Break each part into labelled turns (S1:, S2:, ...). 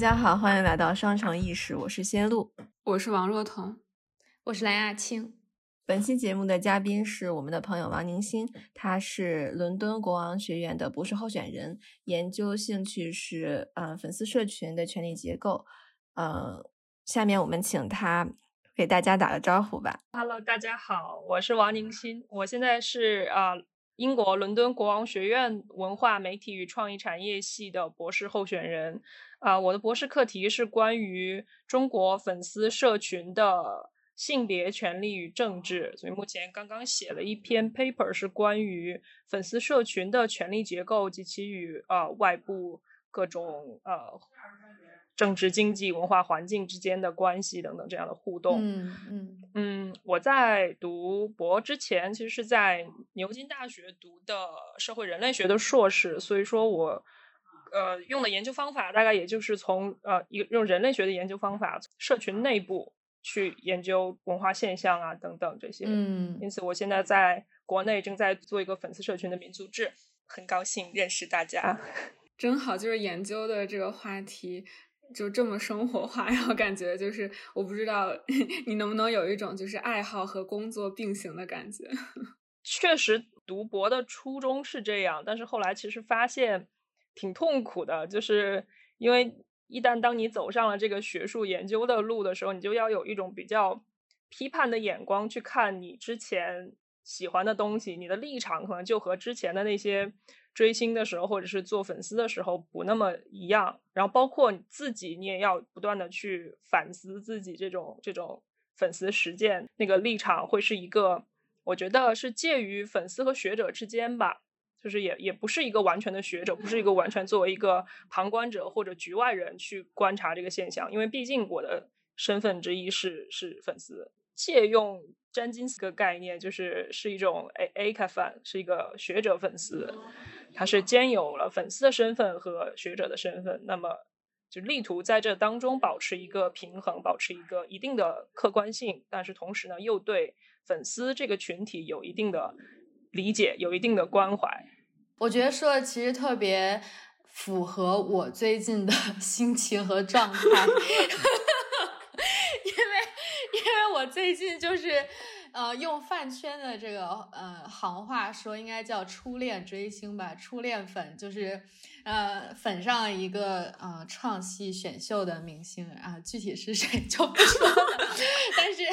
S1: 家好，欢迎来到商城意识，我是仙露，
S2: 我是王若彤，
S3: 我是蓝亚青。
S1: 本期节目的嘉宾是我们的朋友王宁新，他是伦敦国王学院的博士候选人，研究兴趣是呃粉丝社群的权力结构。呃，下面我们请他给大家打个招呼吧。
S4: Hello，大家好，我是王宁新，我现在是啊。英国伦敦国王学院文化媒体与创意产业系的博士候选人，啊，我的博士课题是关于中国粉丝社群的性别权利与政治，所以目前刚刚写了一篇 paper，是关于粉丝社群的权力结构及其与呃外部各种呃。政治、经济、文化环境之间的关系等等这样的互动。
S3: 嗯嗯
S4: 嗯，我在读博之前，其实是在牛津大学读的社会人类学的硕士，所以说我呃用的研究方法大概也就是从呃一用人类学的研究方法，社群内部去研究文化现象啊等等这些。
S3: 嗯，
S4: 因此我现在在国内正在做一个粉丝社群的民族志，很高兴认识大家。
S2: 正好就是研究的这个话题。就这么生活化，然后感觉就是，我不知道 你能不能有一种就是爱好和工作并行的感觉。
S4: 确实，读博的初衷是这样，但是后来其实发现挺痛苦的，就是因为一旦当你走上了这个学术研究的路的时候，你就要有一种比较批判的眼光去看你之前喜欢的东西，你的立场可能就和之前的那些。追星的时候，或者是做粉丝的时候，不那么一样。然后包括你自己，你也要不断的去反思自己这种这种粉丝实践那个立场，会是一个我觉得是介于粉丝和学者之间吧，就是也也不是一个完全的学者，不是一个完全作为一个旁观者或者局外人去观察这个现象，因为毕竟我的身份之一是是粉丝。借用詹金斯个概念，就是是一种 A A 卡粉，是一个学者粉丝。他是兼有了粉丝的身份和学者的身份，那么就力图在这当中保持一个平衡，保持一个一定的客观性，但是同时呢，又对粉丝这个群体有一定的理解，有一定的关怀。
S3: 我觉得说的其实特别符合我最近的心情和状态，最近就是。呃，用饭圈的这个呃行话说，应该叫初恋追星吧。初恋粉就是，呃，粉上一个呃创戏选秀的明星啊，具体是谁就不说了。但是，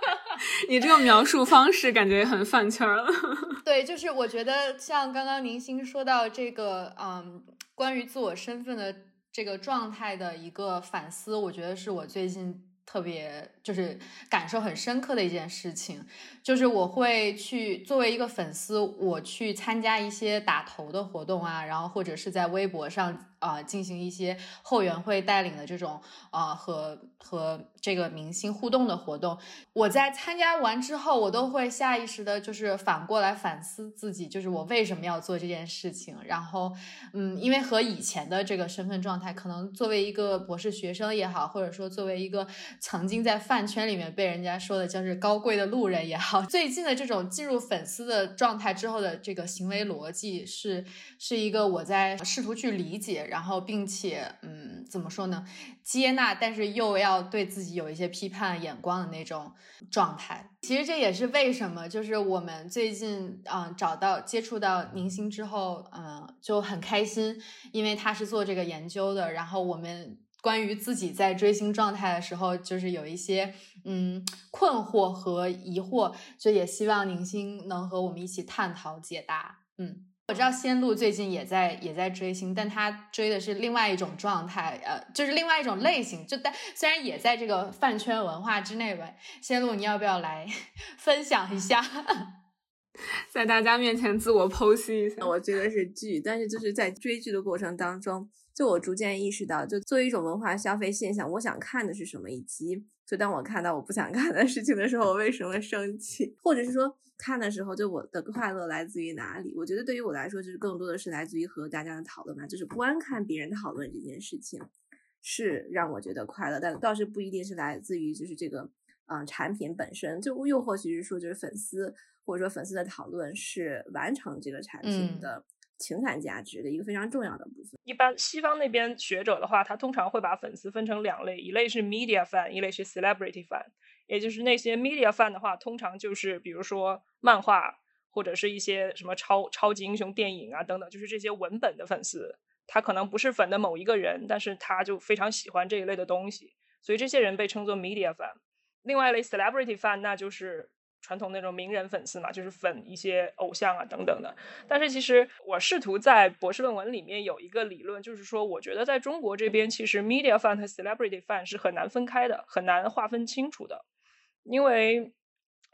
S2: 你这个描述方式感觉很饭圈了。
S3: 对，就是我觉得像刚刚宁星说到这个，嗯，关于自我身份的这个状态的一个反思，我觉得是我最近。特别就是感受很深刻的一件事情，就是我会去作为一个粉丝，我去参加一些打头的活动啊，然后或者是在微博上。啊，进行一些后援会带领的这种啊和和这个明星互动的活动，我在参加完之后，我都会下意识的，就是反过来反思自己，就是我为什么要做这件事情。然后，嗯，因为和以前的这个身份状态，可能作为一个博士学生也好，或者说作为一个曾经在饭圈里面被人家说的叫是高贵的路人也好，最近的这种进入粉丝的状态之后的这个行为逻辑，是是一个我在试图去理解。然后，并且，嗯，怎么说呢？接纳，但是又要对自己有一些批判眼光的那种状态。其实这也是为什么，就是我们最近，啊，找到接触到宁星之后，嗯，就很开心，因为他是做这个研究的。然后我们关于自己在追星状态的时候，就是有一些，嗯，困惑和疑惑，就也希望宁星能和我们一起探讨解答。嗯。我知道仙露最近也在也在追星，但他追的是另外一种状态，呃，就是另外一种类型。就但虽然也在这个饭圈文化之内吧。仙露，你要不要来 分享一下，
S2: 在大家面前自我剖析一下？
S1: 我追的是剧，但是就是在追剧的过程当中，就我逐渐意识到，就作为一种文化消费现象，我想看的是什么，以及就当我看到我不想看的事情的时候，我为什么生气，或者是说。看的时候，就我的快乐来自于哪里？我觉得对于我来说，就是更多的是来自于和大家的讨论吧，就是观看别人讨论这件事情，是让我觉得快乐，但倒是不一定是来自于就是这个嗯产品本身，就又或许是说就是粉丝或者说粉丝的讨论是完成这个产品的情感价值的一个非常重要的部分。
S4: 一般西方那边学者的话，他通常会把粉丝分成两类，一类是 media fan，一类是 celebrity fan。也就是那些 media fan 的话，通常就是比如说漫画或者是一些什么超超级英雄电影啊等等，就是这些文本的粉丝。他可能不是粉的某一个人，但是他就非常喜欢这一类的东西，所以这些人被称作 media fan。另外一类 celebrity fan，那就是传统那种名人粉丝嘛，就是粉一些偶像啊等等的。但是其实我试图在博士论文里面有一个理论，就是说我觉得在中国这边，其实 media fan 和 celebrity fan 是很难分开的，很难划分清楚的。因为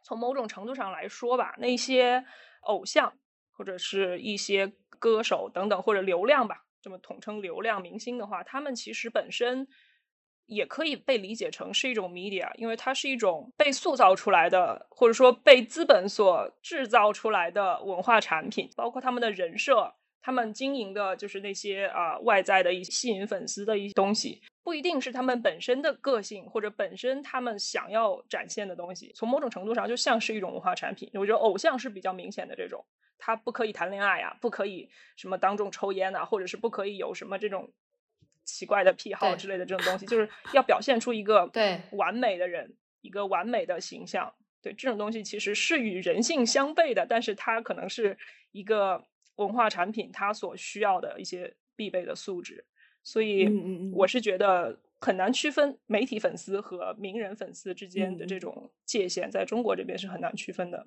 S4: 从某种程度上来说吧，那些偶像或者是一些歌手等等或者流量吧。这么统称流量明星的话，他们其实本身也可以被理解成是一种 media，因为它是一种被塑造出来的，或者说被资本所制造出来的文化产品，包括他们的人设，他们经营的就是那些啊外在的一些吸引粉丝的一些东西，不一定是他们本身的个性或者本身他们想要展现的东西，从某种程度上就像是一种文化产品。我觉得偶像是比较明显的这种。他不可以谈恋爱啊，不可以什么当众抽烟啊，或者是不可以有什么这种奇怪的癖好之类的这种东西，就是要表现出一个
S3: 对
S4: 完美的人，一个完美的形象。对这种东西其实是与人性相悖的，但是它可能是一个文化产品它所需要的一些必备的素质。所以我是觉得很难区分媒体粉丝和名人粉丝之间的这种界限，在中国这边是很难区分的。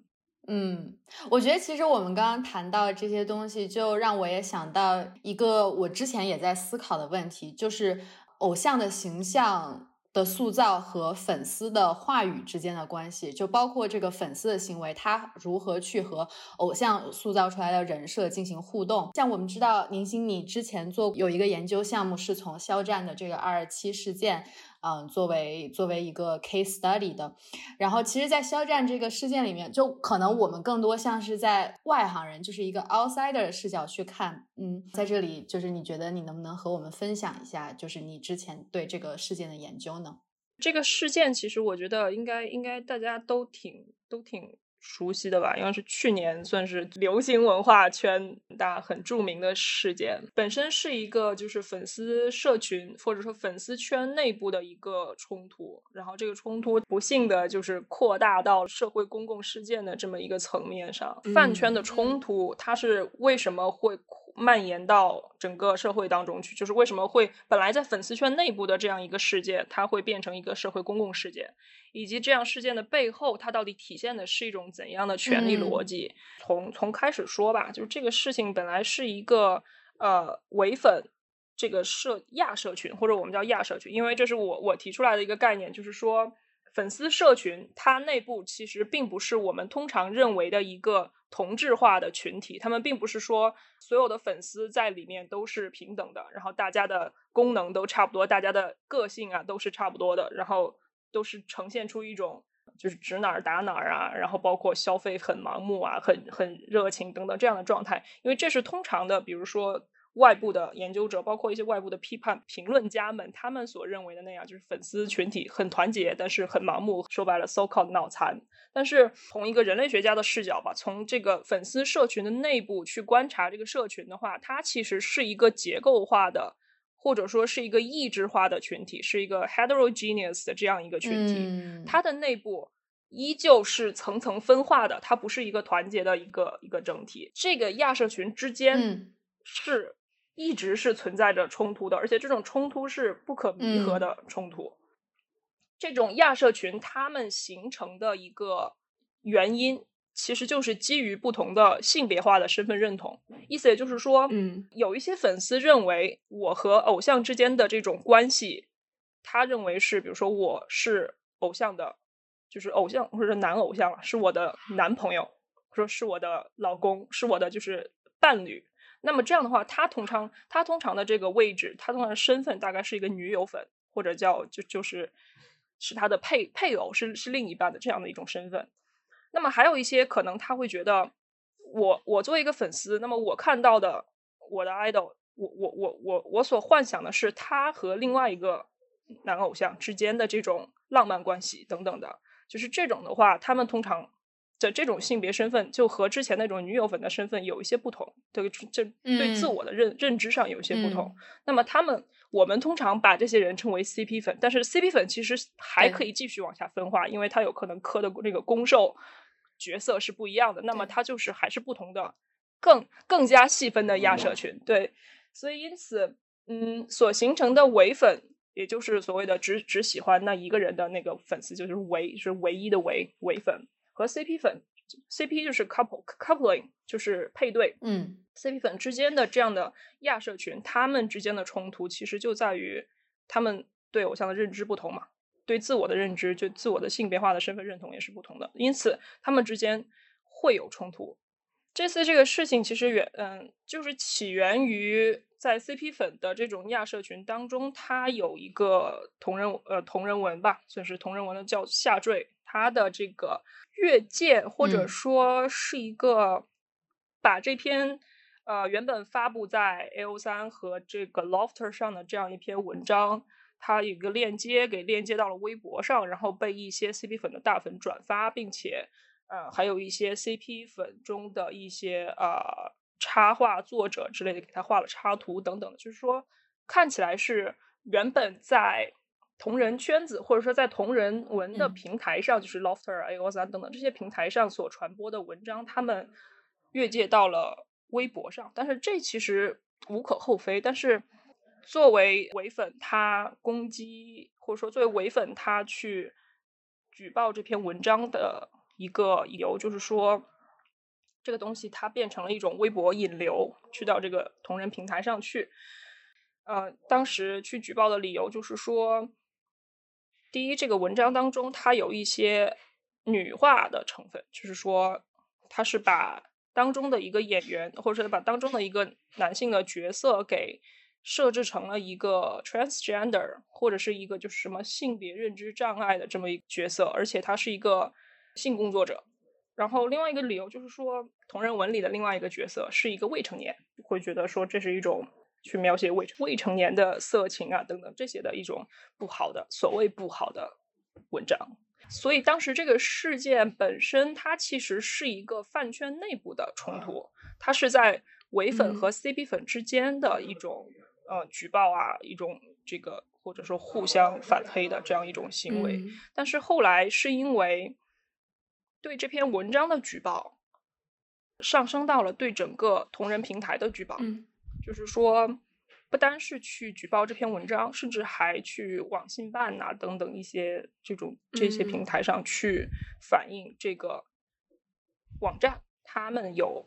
S3: 嗯，我觉得其实我们刚刚谈到这些东西，就让我也想到一个我之前也在思考的问题，就是偶像的形象的塑造和粉丝的话语之间的关系，就包括这个粉丝的行为，他如何去和偶像塑造出来的人设进行互动。像我们知道，宁星你之前做有一个研究项目，是从肖战的这个二二七事件。嗯，作为作为一个 case study 的，然后其实，在肖战这个事件里面，就可能我们更多像是在外行人，就是一个 outsider 视角去看。嗯，在这里，就是你觉得你能不能和我们分享一下，就是你之前对这个事件的研究呢？
S4: 这个事件其实我觉得应该应该大家都挺都挺。熟悉的吧，应该是去年算是流行文化圈大很著名的事件，本身是一个就是粉丝社群或者说粉丝圈内部的一个冲突，然后这个冲突不幸的就是扩大到社会公共事件的这么一个层面上，饭圈的冲突它是为什么会？蔓延到整个社会当中去，就是为什么会本来在粉丝圈内部的这样一个事件，它会变成一个社会公共事件，以及这样事件的背后，它到底体现的是一种怎样的权力逻辑？从从开始说吧，就是这个事情本来是一个呃伪粉这个社亚社群，或者我们叫亚社群，因为这是我我提出来的一个概念，就是说。粉丝社群，它内部其实并不是我们通常认为的一个同质化的群体。他们并不是说所有的粉丝在里面都是平等的，然后大家的功能都差不多，大家的个性啊都是差不多的，然后都是呈现出一种就是指哪儿打哪儿啊，然后包括消费很盲目啊，很很热情等等这样的状态。因为这是通常的，比如说。外部的研究者，包括一些外部的批判评论家们，他们所认为的那样，就是粉丝群体很团结，但是很盲目。说白了，so called 脑残。但是从一个人类学家的视角吧，从这个粉丝社群的内部去观察这个社群的话，它其实是一个结构化的，或者说是一个意志化的群体，是一个 heterogeneous 的这样一个群体。它的内部依旧是层层分化的，它不是一个团结的一个一个整体。这个亚社群之间是。一直是存在着冲突的，而且这种冲突是不可弥合的冲突。这种亚社群他们形成的一个原因，其实就是基于不同的性别化的身份认同。意思也就是说，
S2: 嗯，
S4: 有一些粉丝认为我和偶像之间的这种关系，他认为是，比如说我是偶像的，就是偶像或者男偶像是我的男朋友，说是我的老公，是我的就是伴侣。那么这样的话，他通常他通常的这个位置，他通常的身份大概是一个女友粉，或者叫就就是是他的配配偶，是是另一半的这样的一种身份。那么还有一些可能他会觉得，我我作为一个粉丝，那么我看到的我的 idol，我我我我我所幻想的是他和另外一个男偶像之间的这种浪漫关系等等的，就是这种的话，他们通常的这种性别身份，就和之前那种女友粉的身份有一些不同，对，这对自
S3: 嗯
S4: 我的认、认知上有一些不同。
S3: 嗯
S4: 那么他们，我们通常把这些人称为 CP 粉，但是 CP 粉其实还可以继续往下分化，因为它有可能磕的那个攻受角色是不一样的，那么
S3: 对
S4: 它就是还是不同的，更更加细分的亚社群。对，所以因此，嗯，所形成的唯粉，也就是所谓的只只喜欢那一个人的那个粉丝，就是唯是唯一的唯唯粉和 CP 粉，CP 就是 couple coupling 就是配对，
S3: 嗯
S4: CP 粉之间的这样的亚社群，他们之间的冲突其实就在于他们对偶像的认知不同嘛，对自我的认知，就自我的性别化的身份认同也是不同的，因此他们之间会有冲突。这次这个事情其实源嗯，就是起源于在 CP 粉的这种亚社群当中，它有一个同人呃同人文吧，算是同人文的叫下坠，它的这个越界或者
S3: 嗯。
S4: 说是一个把这篇呃原本发布在 A O 三和这个 Lofter 上的这样一篇文章，它有一个链接给链接到了微博上，然后被一些 CP 粉的大粉转发，并且呃还有一些 CP 粉中的一些呃插画作者之类的给他画了插图等等的，就是说看起来是原本在同人圈子或者说在同人文的
S3: 嗯
S4: 平台上，就是 Lofter、A O 三等等这些平台上所传播的文章，他们越界到了微博上，但是这其实无可厚非。但是作为伪粉，他攻击或者说作为伪粉，他去举报这篇文章的一个理由，就是说这个东西它变成了一种微博引流，去到这个同人平台上去。呃，当时去举报的理由就是说，第一，这个文章当中它有一些女化的成分，就是说它是把当中的一个演员，或者是把当中的一个男性的角色给设置成了一个 transgender，或者是一个就是什么性别认知障碍的这么一个角色，而且他是一个性工作者。然后另外一个理由就是说，同人文里的另外一个角色是一个未成年，会觉得说这是一种去描写未未成年的色情啊等等这些的一种不好的所谓不好的文章。所以当时这个事件本身，它其实是一个饭圈内部的冲突，它是在伪粉和 CP 粉之间的一种、呃举报啊，一种这个或者说互相反黑的这样一种行为。
S2: 嗯
S4: 但是后来是因为对这篇文章的举报上升到了对整个同人平台的举报，
S2: 嗯。
S4: 就是说不单是去举报这篇文章，甚至还去网信办呐、等等一些这种这些平
S2: 嗯。
S4: 台上去反映这个网站他们有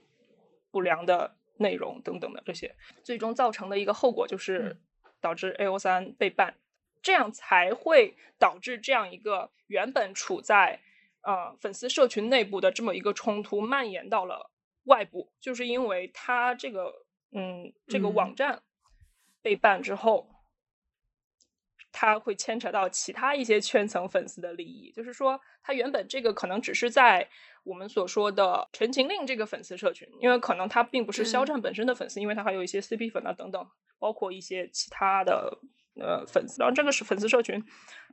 S4: 不良的内容等等的这些，最终造成的一个后果就是导致 A O 三被办，这样才会导致这样一个原本处在呃粉丝社群内部的这么一个冲突蔓延到了外部，就是因为他这个嗯这个
S2: 嗯
S4: 网站被办之后，它会牵扯到其他一些圈层粉丝的利益，就是说，他原本这个可能只是在我们所说的《陈情令》这个粉丝社群，因为可能他并不是肖
S2: 嗯
S4: 战本身的粉丝，因为他还有一些 CP 粉啊等等，包括一些其他的呃粉丝。然后这个是粉丝社群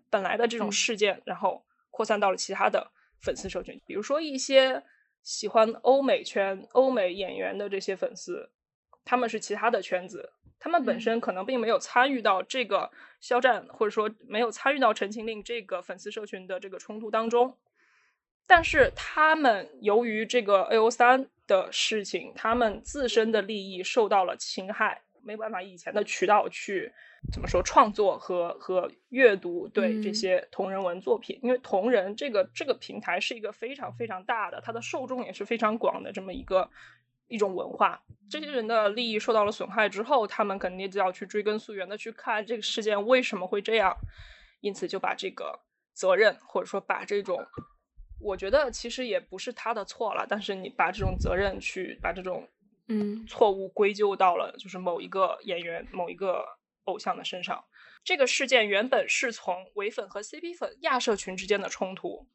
S4: 本来的这种
S2: 嗯
S4: 事件，然后扩散到了其他的粉丝社群，比如说一些喜欢欧美圈、欧美演员的这些粉丝，他们是其他的圈子，他们本
S2: 嗯。
S4: 身可能并没有参与到这个肖战，或者说没有参与到《陈情令》这个粉丝社群的这个冲突当中，但是他们由于这个 A O 三的事情，他们自身的利益受到了侵害，没办法以以前的渠道去怎么说创作和和阅读对这
S2: 嗯
S4: 些同人文作品，因为同人这个这个平台是一个非常非常大的，它的受众也是非常广的这么一个一种文化。这些人的利益受到了损害之后，他们肯定就要去追根溯源的去看这个事件为什么会这样，因此就把这个责任或者说把这种。我觉得其实也不是他的错了，但是你把这种责任去把这种
S2: 嗯
S4: 错误归咎到了就是某一个演员、某一个偶像的身上。这个事件原本是从唯粉和 CP 粉亚社群之间的冲突，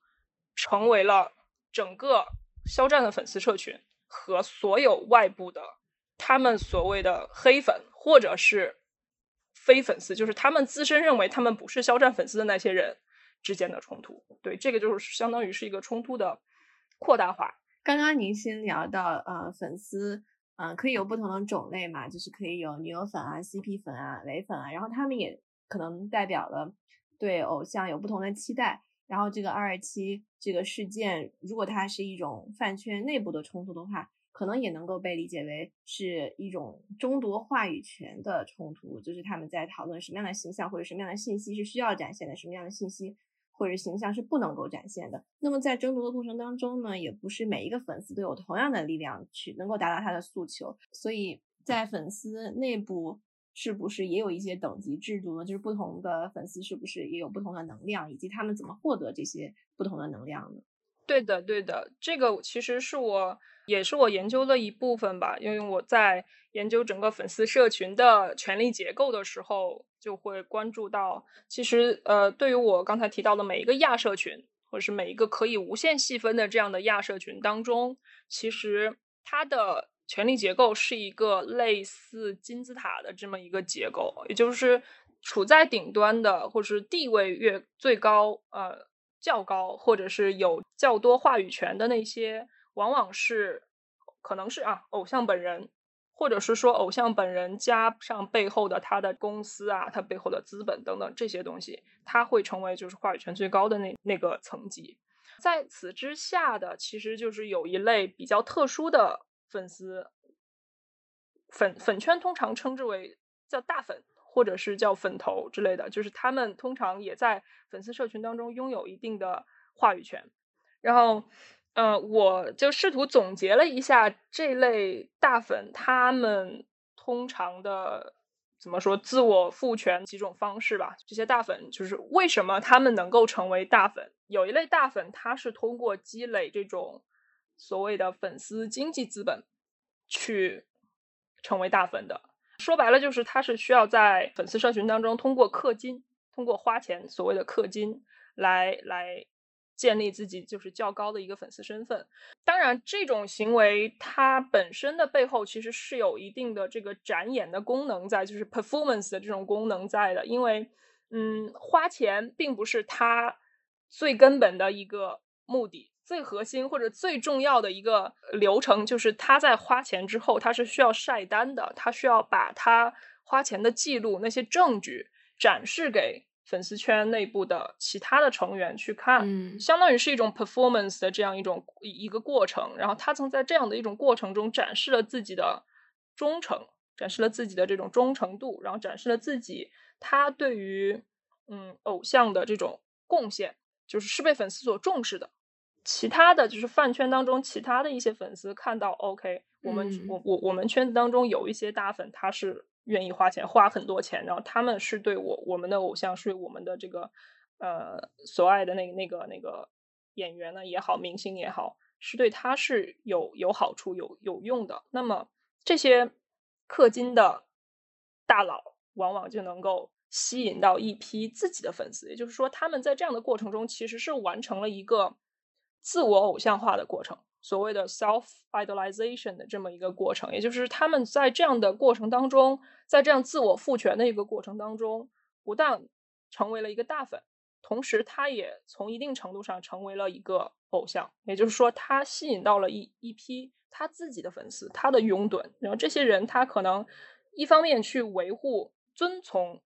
S4: 成为了整个肖战的粉丝社群和所有外部的他们所谓的黑粉或者是非粉丝，就是他们自身认为他们不是肖战粉丝的那些人之间的冲突。对，这个就是相当于是一个冲突的扩大化。
S1: 刚刚您先聊到呃粉丝，嗯，可以有不同的种类嘛，就是可以有女友粉啊、CP 粉啊、雷粉啊，然后他们也可能代表了对偶像有不同的期待。然后这个二二七这个事件，如果它是一种饭圈内部的冲突的话，可能也能够被理解为是一种争夺话语权的冲突，就是他们在讨论什么样的形象或者什么样的信息是需要展现的，什么样的信息或者形象是不能够展现的。那么在争夺的过程当中呢，也不是每一个粉丝都有同样的力量去能够达到他的诉求，所以在粉丝内部。是不是也有一些等级制度呢？就是不同的粉丝是不是也有不同的能量，以及他们怎么获得这些不同的能量呢？
S4: 对的，对的，这个其实是我也是我研究的一部分吧。因为我在研究整个粉丝社群的权力结构的时候，就会关注到，其实呃，对于我刚才提到的每一个亚社群，或者是每一个可以无限细分的这样的亚社群当中，其实它的。权力结构是一个类似金字塔的这么一个结构，也就是处在顶端的，或者是地位越最高，呃，较高，或者是有较多话语权的那些，往往是可能是啊，偶像本人，或者是说偶像本人加上背后的他的公司啊，他背后的资本等等这些东西，他会成为就是话语权最高的那那个层级。在此之下的，其实就是有一类比较特殊的。粉丝粉粉圈通常称之为叫大粉，或者是叫粉头之类的，就是他们通常也在粉丝社群当中拥有一定的话语权。然后，呃，我就试图总结了一下这类大粉他们通常的怎么说自我赋权几种方式吧。这些大粉就是为什么他们能够成为大粉？有一类大粉，他是通过积累这种。所谓的粉丝经济资本，去成为大粉的，说白了就是他是需要在粉丝社群当中通过氪金，通过花钱，所谓的氪金来来建立自己就是较高的一个粉丝身份。当然，这种行为它本身的背后其实是有一定的这个展演的功能在，就是 performance 的这种功能在的。因为，嗯，花钱并不是他最根本的一个目的。最核心或者最重要的一个流程，就是他在花钱之后，他是需要晒单的，他需要把他花钱的记录、那些证据展示给粉丝圈内部的其他的成员去看，
S2: 嗯，
S4: 相当于是一种 performance 的这样一种一个过程。然后他曾在这样的一种过程中展示了自己的忠诚，展示了自己的这种忠诚度，然后展示了自己他对于嗯偶像的这种贡献，就是是被粉丝所重视的。其他的就是饭圈当中其他的一些粉丝看到，OK，我们我我我们圈子当中有一些大粉，他是愿意花钱花很多钱，然后他们是对我我们的偶像是我们的这个呃所爱的那那个那个演员呢也好，明星也好，是对他是有有好处有有用的。那么这些氪金的大佬往往就能够吸引到一批自己的粉丝，也就是说，他们在这样的过程中其实是完成了一个。自我偶像化的过程，所谓的 self idolization 的这么一个过程，也就是他们在这样的过程当中，在这样自我赋权的一个过程当中，不但成为了一个大粉，同时他也从一定程度上成为了一个偶像，也就是说，他吸引到了一一批他自己的粉丝，他的拥趸，然后这些人他可能一方面去维护、遵从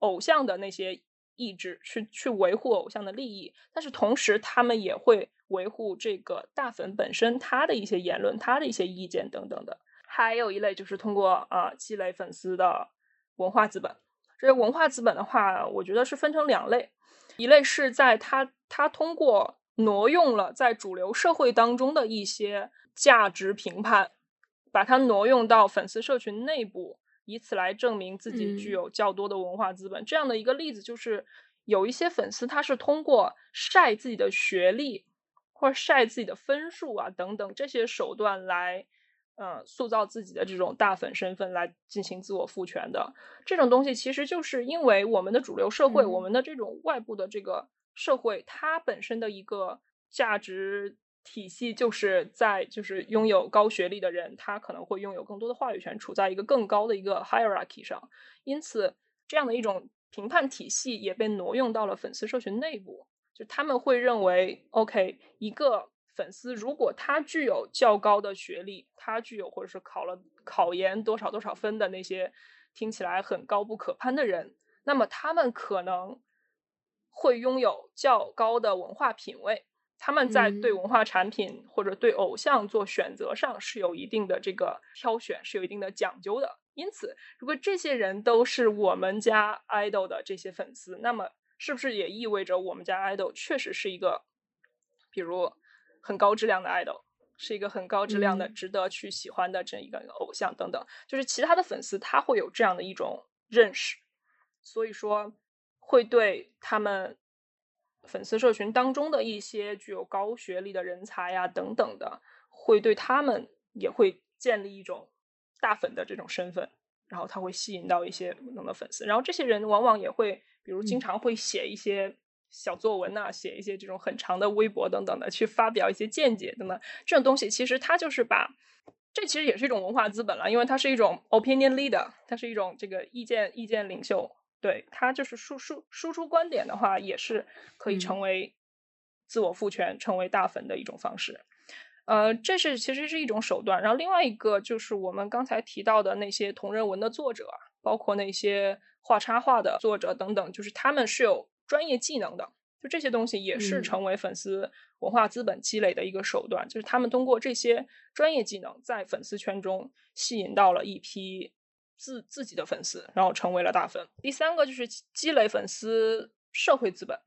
S4: 偶像的那些意志，去去维护偶像的利益，但是同时他们也会。维护这个大粉本身他的一些言论、他的一些意见等等的，还有一类就是通过啊积累粉丝的文化资本。这些文化资本的话，我觉得是分成两类，一类是在他他通过挪用了在主流社会当中的一些价值评判，把它挪用到粉丝社群内部，以此来证明自己具有较多的文化资本。这样的一个例子就是，有一些粉丝他是通过晒自己的学历。或者晒自己的分数啊，等等这些手段来，呃，塑造自己的这种大粉身份，来进行自我赋权的这种东西，其实就是因为我们的主流社会，我们的这种外部的这个社会，它本身的一个价值体系，就是在就是拥有高学历的人，他可能会拥有更多的话语权，处在一个更高的一个 hierarchy 上，因此这样的一种评判体系也被挪用到了粉丝社群内部。就他们会认为，OK，一个粉丝如果他具有较高的学历，他具有或者是考了考研多少多少分的那些听起来很高不可攀的人，那么他们可能会拥有较高的文化品味，他们在对文化产品或者对偶像做选择上是有一定的这个挑选，是有一定的讲究的。因此，如果这些人都是我们家 idol 的这些粉丝，那么是不是也意味着我们家 idol 确实是一个，比如很高质量的 idol，是一个很高质量的、值得去喜欢的这一个偶像等等？就是其他的粉丝他会有这样的一种认识，所以说会对他们粉丝社群当中的一些具有高学历的人才呀等等的，会对他们也会建立一种。大粉的这种身份，然后他会吸引到一些不同的粉丝，然后这些人往往也会，比如经常会写一些小作文呐，写一些这种很长的微博等等的，去发表一些见解等等。这种东西其实它就是把，这其实也是一种文化资本了，因为它是一种 opinion leader，它是一种这个意见意见领袖，对他就是输输输出观点的话，也是可以成为自我赋权、成为大粉的一种方式。呃，这是其实是一种手段，然后另外一个就是我们刚才提到的那些同人文的作者，包括那些画插画的作者等等，就是他们是有专业技能的，就这些东西也是成为粉丝文化资本积累的一个手段，就是他们通过这些专业技能，在粉丝圈中吸引到了一批自自己的粉丝，然后成为了大粉。第三个就是积累粉丝社会资本，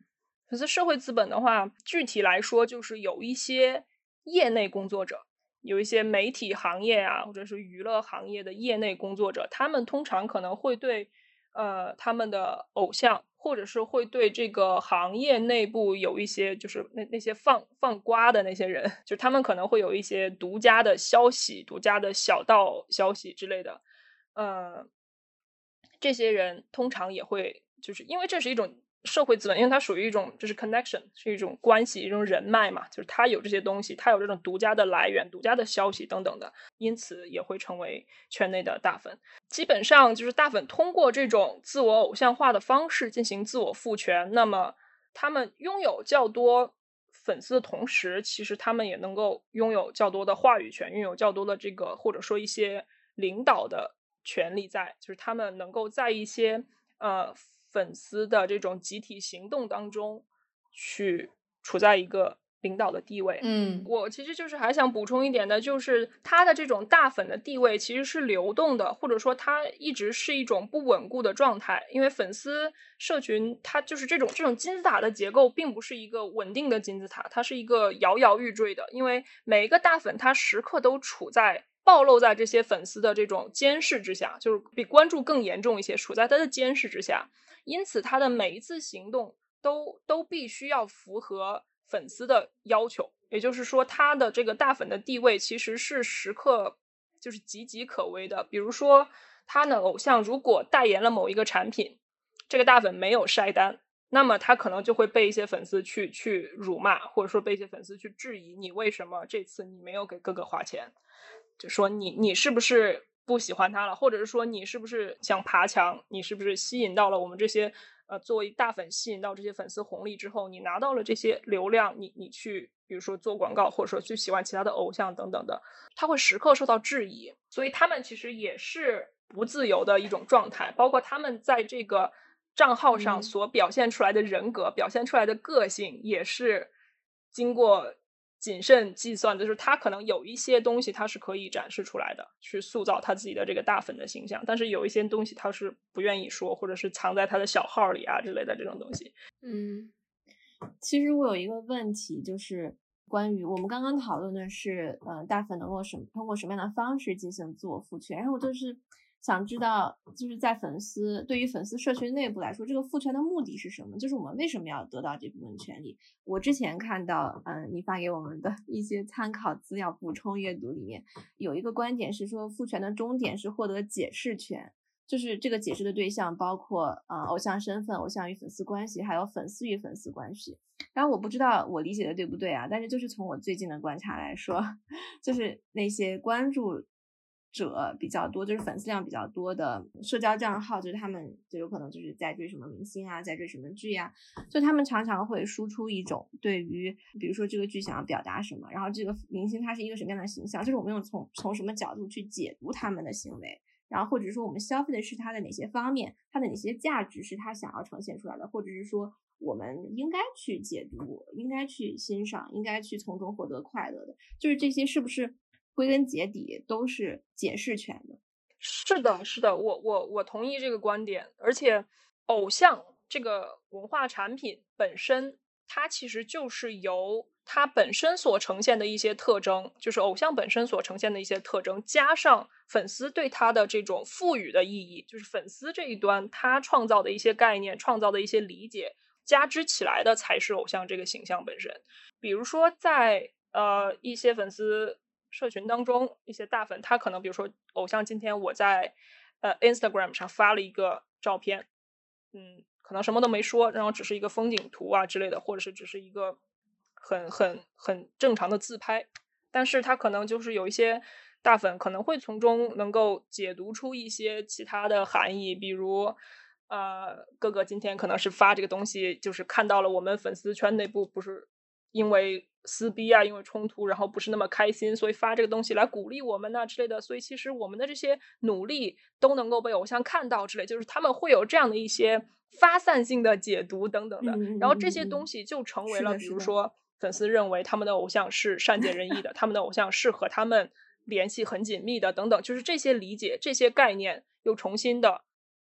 S4: 粉丝社会资本的话，具体来说就是有一些。业内工作者有一些媒体行业啊，或者是娱乐行业的业内工作者，他们通常可能会对呃他们的偶像，或者是会对这个行业内部有一些就是那那些放放瓜的那些人，就他们可能会有一些独家的消息、独家的小道消息之类的。呃，这些人通常也会就是因为这是一种。社会资本，因为它属于一种就是 connection，是一种关系，一种人脉嘛，就是他有这些东西，他有这种独家的来源、独家的消息等等的，因此也会成为圈内的大粉。基本上就是大粉通过这种自我偶像化的方式进行自我赋权，那么他们拥有较多粉丝的同时，其实他们也能够拥有较多的话语权，拥有较多的这个或者说一些领导的权利在，就是他们能够在一些呃。粉丝的这种集体行动当中，去处在一个领导的地位。
S3: 嗯，
S4: 我其实就是还想补充一点的，就是他的这种大粉的地位其实是流动的，或者说他一直是一种不稳固的状态。因为粉丝社群它就是这种这种金字塔的结构，并不是一个稳定的金字塔，它是一个摇摇欲坠的。因为每一个大粉，他时刻都处在。暴露在这些粉丝的这种监视之下，就是比关注更严重一些，处在他的监视之下，因此他的每一次行动都都必须要符合粉丝的要求。也就是说，他的这个大粉的地位其实是时刻就是岌岌可危的。比如说，他的偶像如果代言了某一个产品，这个大粉没有晒单，那么他可能就会被一些粉丝去去辱骂，或者说被一些粉丝去质疑你为什么这次你没有给哥哥花钱。就说你你是不是不喜欢他了，或者是说你是不是想爬墙？你是不是吸引到了我们这些呃作为大粉吸引到这些粉丝红利之后，你拿到了这些流量，你你去比如说做广告，或者说去喜欢其他的偶像等等的，他会时刻受到质疑，所以他们其实也是不自由的一种状态，包括他们在这个账号上所表现出来的人格、表现出来的个性，也是经过。谨慎计算，就是他可能有一些东西他是可以展示出来的，去塑造他自己的这个大粉的形象，但是有一些东西他是不愿意说，或者是藏在他的小号里啊之类的这种东西。
S2: 嗯，
S1: 其实我有一个问题，就是关于我们刚刚讨论的是，嗯，大粉能够什通过什么样的方式进行自我赋权，然后就是。想知道，就是在粉丝对于粉丝社群内部来说，这个赋权的目的是什么？就是我们为什么要得到这部分权利？我之前看到，嗯，你发给我们的一些参考资料补充阅读里面，有一个观点是说，赋权的终点是获得解释权，就是这个解释的对象包括，呃，偶像身份、偶像与粉丝关系，还有粉丝与粉丝关系。当然我不知道我理解的对不对啊？但是就是从我最近的观察来说，就是那些关注。者比较多，就是粉丝量比较多的社交账号，就是他们就有可能就是在追什么明星啊，在追什么剧啊，就他们常常会输出一种对于，比如说这个剧想要表达什么，然后这个明星他是一个什么样的形象，就是我们用从从什么角度去解读他们的行为，然后或者说我们消费的是他的哪些方面，他的哪些价值是他想要呈现出来的，或者是说我们应该去解读，应该去欣赏，应该去从中获得快乐的，就是这些是不是？归根结底都是解释权的，
S4: 是的，是的，我我我同意这个观点。而且，偶像这个文化产品本身，它其实就是由它本身所呈现的一些特征，就是偶像本身所呈现的一些特征，加上粉丝对它的这种赋予的意义，就是粉丝这一端他创造的一些概念、创造的一些理解，加之起来的才是偶像这个形象本身。比如说，在呃一些粉丝。社群当中一些大粉，他可能比如说偶像，今天我在呃 Instagram 上发了一个照片，嗯，可能什么都没说，然后只是一个风景图啊之类的，或者是只是一个很很很正常的自拍，但是他可能就是有一些大粉可能会从中能够解读出一些其他的含义，比如呃哥哥今天可能是发这个东西，就是看到了我们粉丝圈内部不是因为。撕逼啊，因为冲突，然后不是那么开心，所以发这个东西来鼓励我们呐之类的。所以其实我们的这些努力都能够被偶像看到之类，就是他们会有这样的一些发散性的解读等等的。然后这些东西就成为了，比如说粉丝认为他们的偶像是善解人意的，他们的偶像是和他们联系很紧密的等等。就是这些理解、这些概念又重新的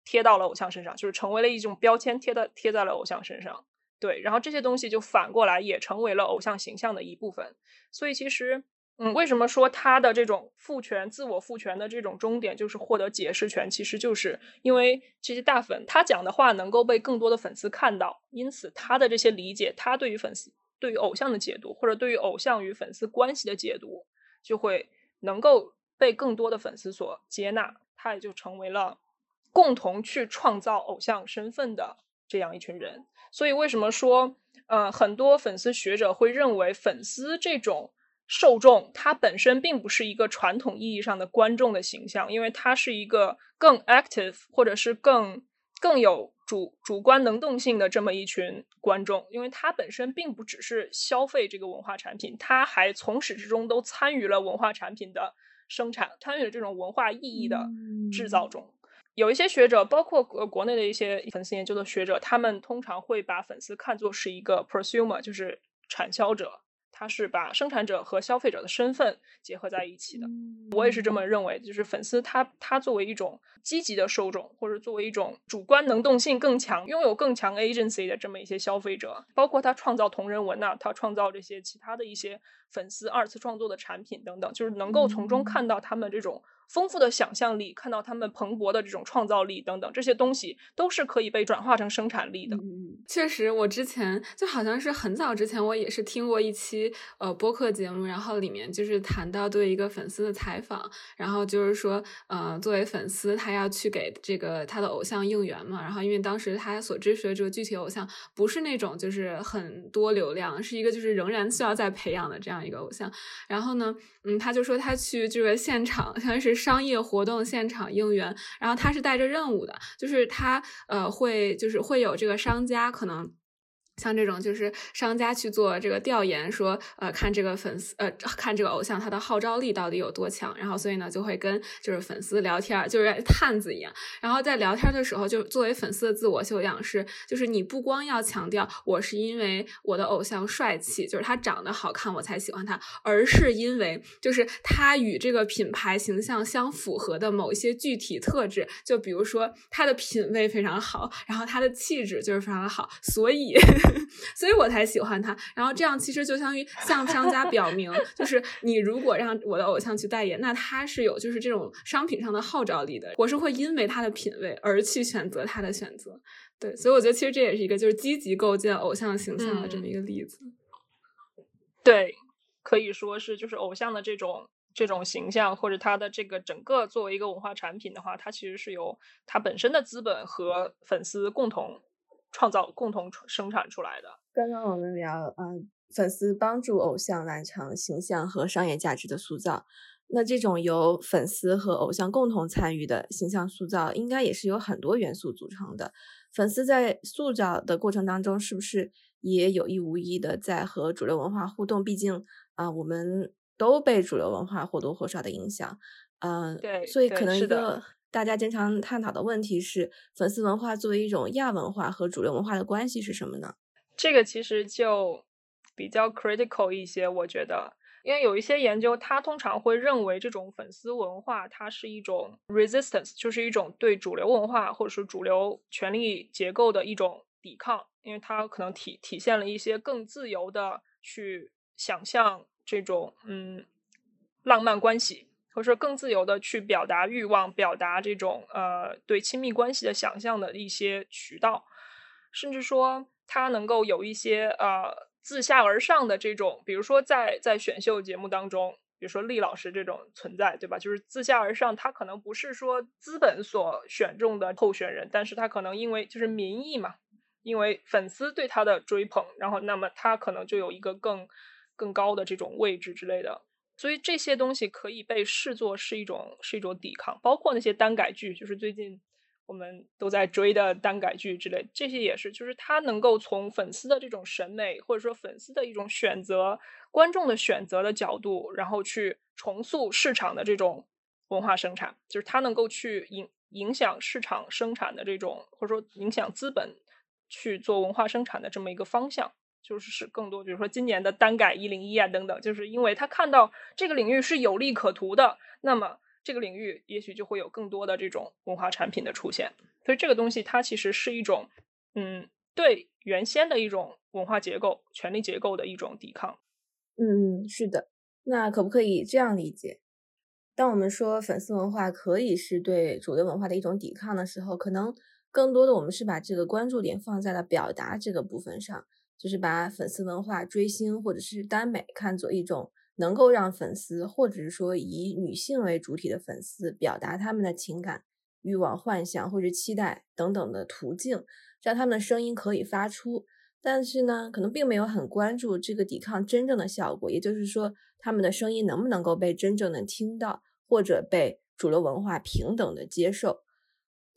S4: 贴到了偶像身上，就是成为了一种标签，贴到贴在了偶像身上。对，然后这些东西就反过来也成为了偶像形象的一部分。所以其实，嗯，为什么说他的这种赋权、自我赋权的这种终点就是获得解释权？其实就是因为这些大粉他讲的话能够被更多的粉丝看到，因此他的这些理解，他对于粉丝、对于偶像的解读，或者对于偶像与粉丝关系的解读，就会能够被更多的粉丝所接纳。他也就成为了共同去创造偶像身份的这样一群人。所以，为什么说，呃，很多粉丝学者会认为，粉丝这种受众，它本身并不是一个传统意义上的观众的形象，因为它是一个更 active 或者是更更有主主观能动性的这么一群观众，因为它本身并不只是消费这个文化产品，它还从始至终都参与了文化产品的生产，参与了这种文化意义的制造中。有一些学者，包括国国内的一些粉丝研究的学者，他们通常会把粉丝看作是一个 prosumer，就是产销者。他是把生产者和消费者的身份结合在一起的，我也是这么认为。就是粉丝他他作为一种积极的受众，或者作为一种主观能动性更强、拥有更强 agency 的这么一些消费者，包括他创造同人文呐，他创造这些其他的一些粉丝二次创作的产品等等，就是能够从中看到他们这种丰富的想象力，看到他们蓬勃的这种创造力等等，这些东西都是可以被转化成生产力的。
S2: 确实，我之前就好像是很早之前，我也是听过一期。呃，播客节目，然后里面就是谈到对一个粉丝的采访，然后就是说，呃，作为粉丝，他要去给这个他的偶像应援嘛，然后因为当时他所支持的这个具体偶像不是那种就是很多流量，是一个就是仍然需要再培养的这样一个偶像，然后呢，嗯，他就说他去这个现场，像是商业活动现场应援，然后他是带着任务的，就是他呃会就是会有这个商家可能。像这种就是商家去做这个调研，说呃看这个粉丝呃看这个偶像他的号召力到底有多强，然后所以呢就会跟就是粉丝聊天，就是探子一样。然后在聊天的时候，就作为粉丝的自我修养是，就是你不光要强调我是因为我的偶像帅气，就是他长得好看我才喜欢他，而是因为就是他与这个品牌形象相符合的某一些具体特质，就比如说他的品味非常好，然后他的气质就是非常的好，所以。所以我才喜欢他，然后这样其实就相当于向商家表明，就是你如果让我的偶像去代言，那他是有就是这种商品上的号召力的。我是会因为他的品味而去选择他的选择，对，所以我觉得其实这也是一个就是积极构建偶像形象的这么一个例子。
S4: 对，可以说是就是偶像的这种这种形象，或者他的这个整个作为一个文化产品的话，它其实是由它本身的资本和粉丝共同。创造共同生产出来的。
S1: 刚刚我们聊，嗯，粉丝帮助偶像完成形象和商业价值的塑造。那这种由粉丝和偶像共同参与的形象塑造，应该也是由很多元素组成的。粉丝在塑造的过程当中，是不是也有意无意的在和主流文化互动？毕竟啊，我们都被主流文化或多或少的影响。嗯，
S4: 对，
S1: 所以可能一个大家经常探讨的问题是，粉丝文化作为一种亚文化和主流文化的关系是什么呢？
S4: 这个其实就比较 critical 一些，我觉得，因为有一些研究，它通常会认为这种粉丝文化它是一种 resistance，就是一种对主流文化或者是主流权力结构的一种抵抗，因为它可能体体现了一些更自由的去想象这种嗯浪漫关系。或者说更自由的去表达欲望、表达这种呃对亲密关系的想象的一些渠道，甚至说他能够有一些呃自下而上的这种，比如说在在选秀节目当中，比如说厉老师这种存在，对吧？就是自下而上，他可能不是说资本所选中的候选人，但是他可能因为就是民意嘛，因为粉丝对他的追捧，然后那么他可能就有一个更更高的这种位置之类的。所以这些东西可以被视作是一种是一种抵抗，包括那些单改剧，就是最近我们都在追的单改剧之类，这些也是，就是它能够从粉丝的这种审美，或者说粉丝的一种选择、观众的选择的角度，然后去重塑市场的这种文化生产，就是它能够去影影响市场生产的这种，或者说影响资本去做文化生产的这么一个方向。就是是更多，比如说今年的单改一零一啊等等，就是因为他看到这个领域是有利可图的，那么这个领域也许就会有更多的这种文化产品的出现。所以这个东西它其实是一种，嗯，对原先的一种文化结构、权力结构的一种抵抗。
S1: 嗯，是的。那可不可以这样理解？当我们说粉丝文化可以是对主流文化的一种抵抗的时候，可能更多的我们是把这个关注点放在了表达这个部分上。就是把粉丝文化、追星或者是耽美看作一种能够让粉丝，或者是说以女性为主体的粉丝表达他们的情感、欲望、幻想或者期待等等的途径，让他们的声音可以发出。但是呢，可能并没有很关注这个抵抗真正的效果，也就是说，他们的声音能不能够被真正的听到，或者被主流文化平等的接受。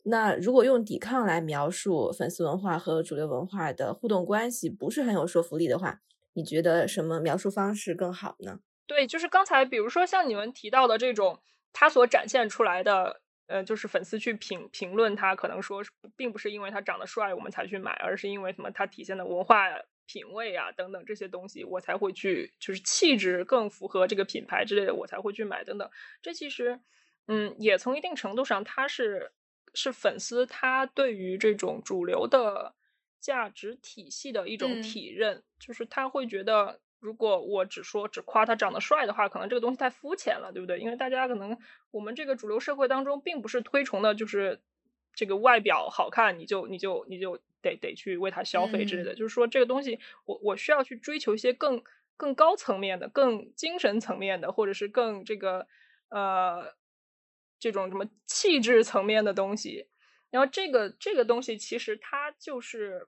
S1: 那如果用抵抗来描述粉丝文化和主流文化的互动关系，不是很有说服力的话，你觉得什么描述方式更好呢？
S4: 对，就是刚才比如说像你们提到的这种，他所展现出来的，呃，就是粉丝去评评论他，可能说并不是因为他长得帅我们才去买，而是因为什么他体现的文化品味啊等等这些东西，我才会去，就是气质更符合这个品牌之类的，我才会去买等等。这其实，嗯，也从一定程度上，它是。是粉丝他对于这种主流的价值体系的一种体认，就是他会觉得，如果我只说只夸他长得帅的话，可能这个东西太肤浅了，对不对？因为大家可能我们这个主流社会当中，并不是推崇的就是这个外表好看，你就你就你就得得去为他消费之类的。就是说这个东西，我我需要去追求一些更更高层面的、更精神层面的，或者是更这个呃。这种什么气质层面的东西，然后这个这个东西其实它就是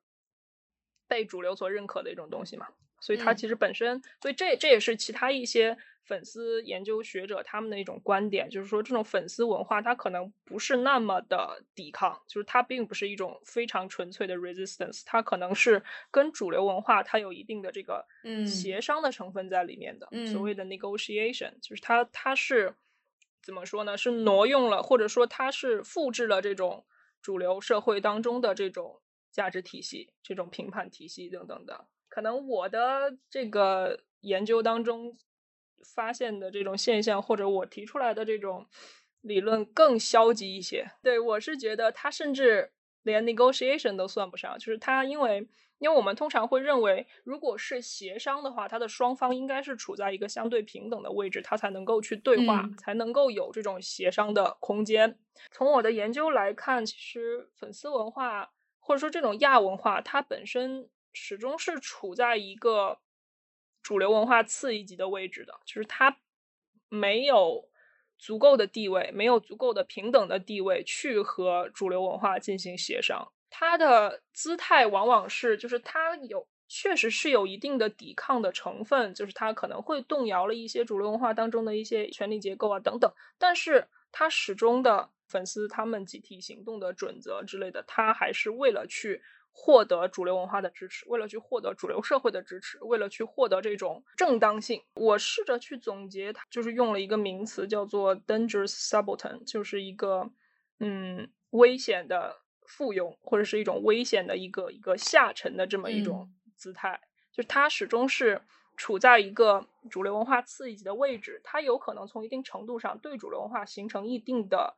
S4: 被主流所认可的一种东西嘛，所以它其实本身，所以这这也是其他一些粉丝研究学者他们的一种观点，就是说这种粉丝文化它可能不是那么的抵抗，就是它并不是一种非常纯粹的 resistance，它可能是跟主流文化它有一定的这个协商的成分在里面的，所谓的 negotiation，就是它它是。怎么说呢？是挪用了，或者说它是复制了这种主流社会当中的这种价值体系、这种评判体系等等的。可能我的这个研究当中发现的这种现象，或者我提出来的这种理论更消极一些。对我是觉得，它甚至连 negotiation 都算不上，就是它因为。因为我们通常会认为，如果是协商的话，它的双方应该是处在一个相对平等的位置，它才能够去对话，才能够有这种协商的空间。从我的研究来看，其实粉丝文化或者说这种亚文化，它本身始终是处在一个主流文化次一级的位置的，就是它没有足够的地位，没有足够的平等的地位去和主流文化进行协商。他的姿态往往是，就是他有，确实是有一定的抵抗的成分，就是他可能会动摇了一些主流文化当中的一些权力结构啊等等，但是他始终的粉丝他们集体行动的准则之类的，他还是为了去。获得主流文化的支持，为了去获得主流社会的支持，为了去获得这种正当性，我试着去总结，他就是用了一个名词叫做 “dangerous subaltern”，就是一个嗯危险的附庸，或者是一种危险的一个一个下沉的这么一种姿态。就是它始终是处在一个主流文化次一级的位置，它有可能从一定程度上对主流文化形成一定的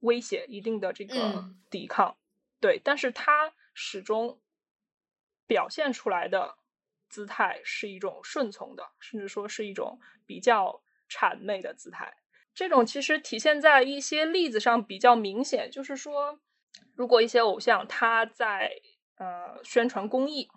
S4: 威胁，一定的这个抵抗。对，但是它。始终表现出来的姿态是一种顺从的，甚至说是一种比较谄媚的姿态。这种其实体现在一些例子上比较明显，就是说，如果一些偶像他在呃宣传公益，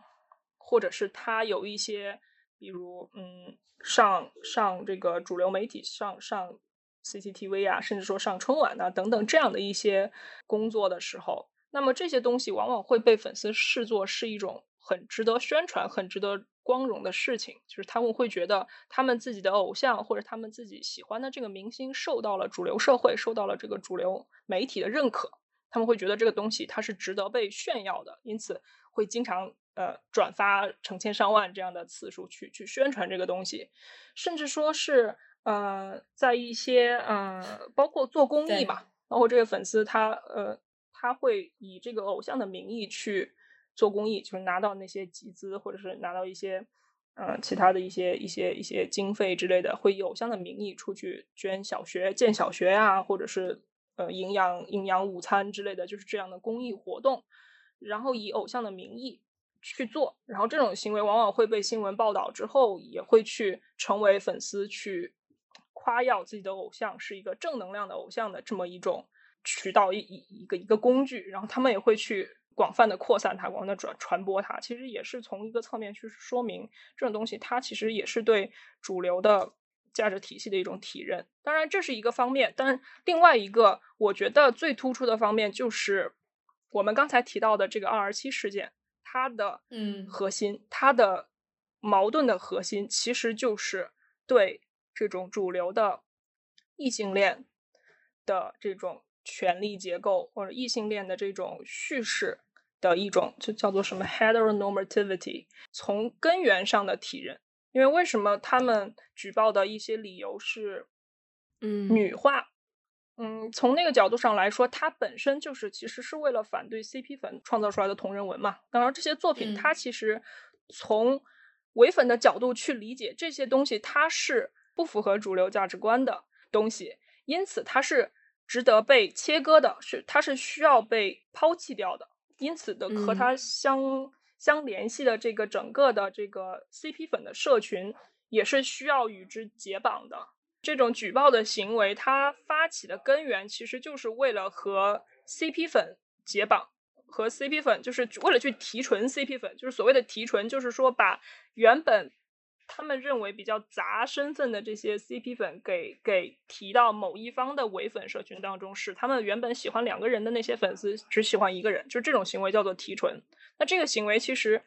S4: 或者是他有一些，比如嗯上上这个主流媒体上上 CCTV 啊，甚至说上春晚啊等等这样的一些工作的时候。那么这些东西往往会被粉丝视作是一种很值得宣传、很值得光荣的事情，就是他们会觉得他们自己的偶像或者他们自己喜欢的这个明星受到了主流社会、受到了这个主流媒体的认可，他们会觉得这个东西它是值得被炫耀的，因此会经常呃转发成千上万这样的次数去去宣传这个东西，甚至说是呃在一些呃包括做公益嘛，包括这个粉丝他呃。他会以这个偶像的名义去做公益，就是拿到那些集资，或者是拿到一些呃其他的一些一些一些经费之类的，会以偶像的名义出去捐小学、建小学呀，或者是呃营养营养午餐之类的，就是这样的公益活动，然后以偶像的名义去做，然后这种行为往往会被新闻报道之后，也会去成为粉丝去夸耀自己的偶像是一个正能量的偶像的这么一种。渠道一一一个一个工具，然后他们也会去广泛的扩散它，广泛的转传播它。其实也是从一个侧面去说明这种东西，它其实也是对主流的价值体系的一种体认。当然，这是一个方面，但另外一个我觉得最突出的方面就是我们刚才提到的这个二二七事件，它的
S3: 嗯
S4: 核心，它的矛盾的核心，其实就是对这种主流的异性恋的这种。权力结构或者异性恋的这种叙事的一种，就叫做什么 heteronormativity，从根源上的体认。因为为什么他们举报的一些理由是，
S2: 嗯，
S4: 女化，嗯，从那个角度上来说，它本身就是其实是为了反对 CP 粉创造出来的同人文嘛。当然，这些作品它其实从唯粉的角度去理解这些东西，它是不符合主流价值观的东西，因此它是。值得被切割的是，它是需要被抛弃掉的，因此的和它相相联系的这个整个的这个 CP 粉的社群也是需要与之解绑的。这种举报的行为，它发起的根源其实就是为了和 CP 粉解绑，和 CP 粉就是为了去提纯 CP 粉，就是所谓的提纯，就是说把原本。他们认为比较杂身份的这些 CP 粉给给提到某一方的伪粉社群当中，使他们原本喜欢两个人的那些粉丝只喜欢一个人，就这种行为叫做提纯。那这个行为其实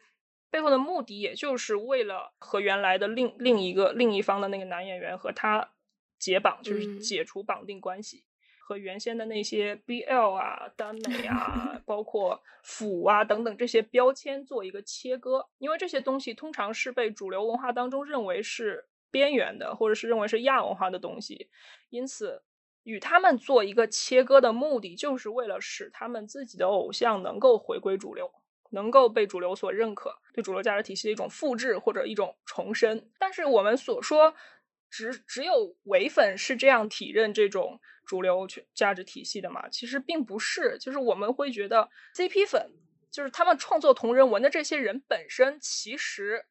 S4: 背后的目的，也就是为了和原来的另另一个另一方的那个男演员和他解绑，就是解除绑定关系。和原先的那些 BL 啊、耽美 啊，包括腐啊等等这些标签做一个切割，因为这些东西通常是被主流文化当中认为是边缘的，或者是认为是亚文化的东西，因此与他们做一个切割的目的，就是为了使他们自己的偶像能够回归主流，能够被主流所认可，对主流价值体系的一种复制或者一种重申。但是我们所说。只只有伪粉是这样体认这种主流价值体系的嘛？其实并不是，就是我们会觉得 CP 粉，就是他们创作同人文的这些人本身，其实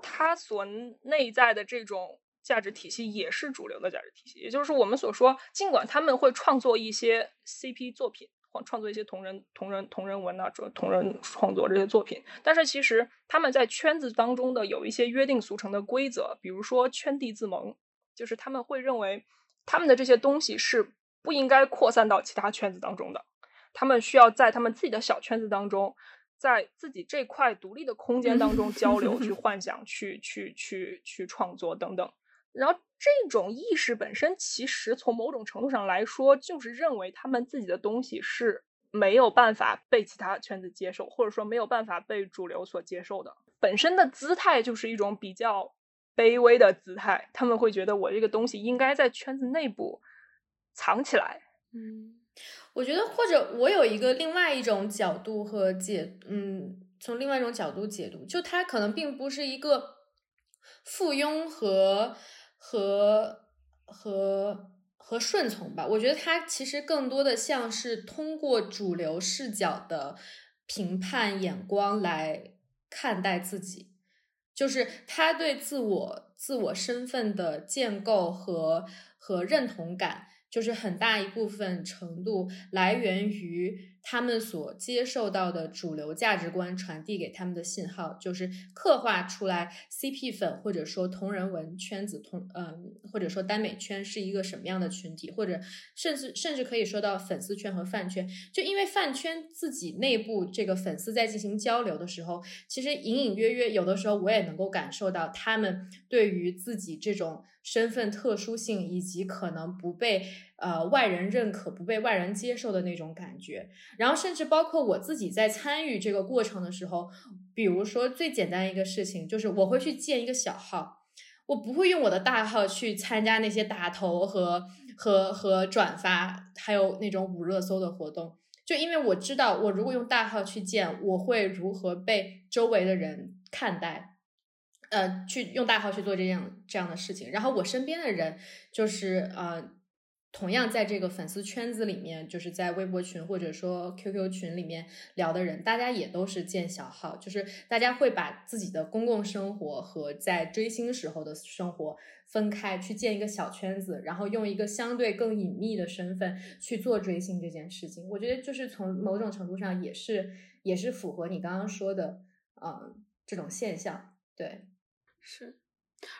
S4: 他所内在的这种价值体系也是主流的价值体系。也就是我们所说，尽管他们会创作一些 CP 作品。创作一些同人、同人、同人文啊，做同人创作这些作品，但是其实他们在圈子当中的有一些约定俗成的规则，比如说圈地自萌，就是他们会认为他们的这些东西是不应该扩散到其他圈子当中的，他们需要在他们自己的小圈子当中在自己这块独立的空间当中交流、去 幻想、去去去去创作等等。然后这种意识本身，其实从某种程度上来说，就是认为他们自己的东西是没有办法被其他圈子接受，或者说没有办法被主流所接受的。本身的姿态就是一种比较卑微的姿态，他们会觉得我这个东西应该在圈子内部藏起来。
S2: 嗯，
S3: 我觉得或者我有一个另外一种角度和解，嗯，从另外一种角度解读，就他可能并不是一个附庸和。和和和顺从吧，我觉得他其实更多的像是通过主流视角的评判眼光来看待自己，就是他对自我自我身份的建构和和认同感。就是很大一部分程度来源于他们所接受到的主流价值观传递给他们的信号，就是刻画出来 CP 粉或者说同人文圈子同嗯或者说耽美圈是一个什么样的群体，或者甚至甚至可以说到粉丝圈和饭圈。就因为饭圈自己内部这个粉丝在进行交流的时候，其实隐隐约约有的时候我也能够感受到他们对于自己这种。身份特殊性以及可能不被呃外人认可、不被外人接受的那种感觉，然后甚至包括我自己在参与这个过程的时候，比如说最简单一个事情就是我会去建一个小号，我不会用我的大号去参加那些打头和和和转发，还有那种捂热搜的活动，就因为我知道我如果用大号去建，我会如何被周围的人看待。呃，去用大号去做这样这样的事情，然后我身边的人就是呃，同样在这个粉丝圈子里面，就是在微博群或者说 QQ 群里面聊的人，大家也都是建小号，就是大家会把自己的公共生活和在追星时候的生活分开，去建一个小圈子，然后用一个相对更隐秘的身份去做追星这件事情。我觉得就是从某种程度上也是也是符合你刚刚说的呃这种现象，对。
S2: 是，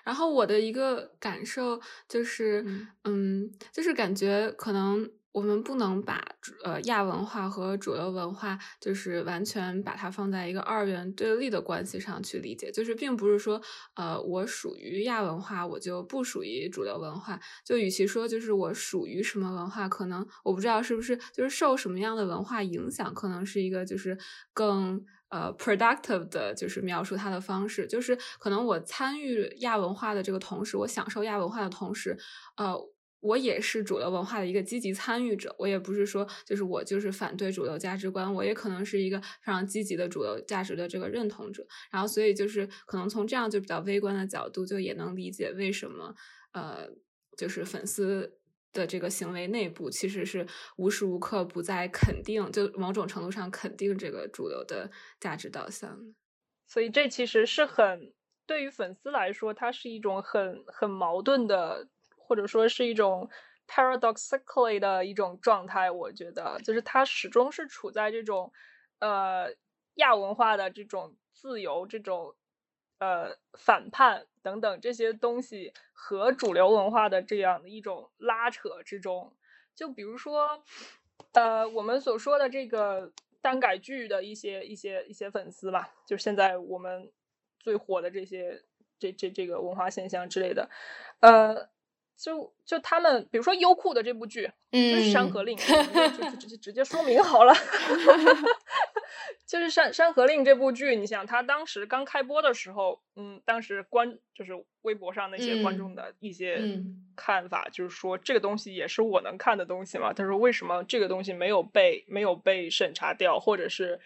S2: 然后我的一个感受就是，嗯，就是感觉可能我们不能把呃亚文化和主流文化，就是完全把它放在一个二元对立的关系上去理解。就是并不是说，呃，我属于亚文化，我就不属于主流文化。就与其说就是我属于什么文化，可能我不知道是不是就是受什么样的文化影响，可能是一个就是更。呃，productive 的就是描述它的方式，就是可能我参与亚文化的这个同时，我享受亚文化的同时，呃，我也是主流文化的一个积极参与者。我也不是说就是我就是反对主流价值观，我也可能是一个非常积极的主流价值的这个认同者。然后，所以就是可能从这样就比较微观的角度，就也能理解为什么呃，就是粉丝。的这个行为内部其实是无时无刻不在肯定，就某种程度上肯定这个主流的价值导向。
S4: 所以这其实是很对于粉丝来说，它是一种很很矛盾的，或者说是一种 paradoxically 的一种状态。我觉得，就是它始终是处在这种呃亚文化的这种自由这种。呃，反叛等等这些东西和主流文化的这样的一种拉扯之中，就比如说，呃，我们所说的这个耽改剧的一些一些一些粉丝吧，就是现在我们最火的这些这这这个文化现象之类的，呃，就就他们，比如说优酷的这部剧，就是《山河令》，就就直接直接说明好了。就是《山山河令》这部剧，你想，他当时刚开播的时候，嗯，当时观就是微博上那些观众的一些看法，就是说这个东西也是我能看的东西嘛。他说为什么这个东西没有被没有被审查掉，或者是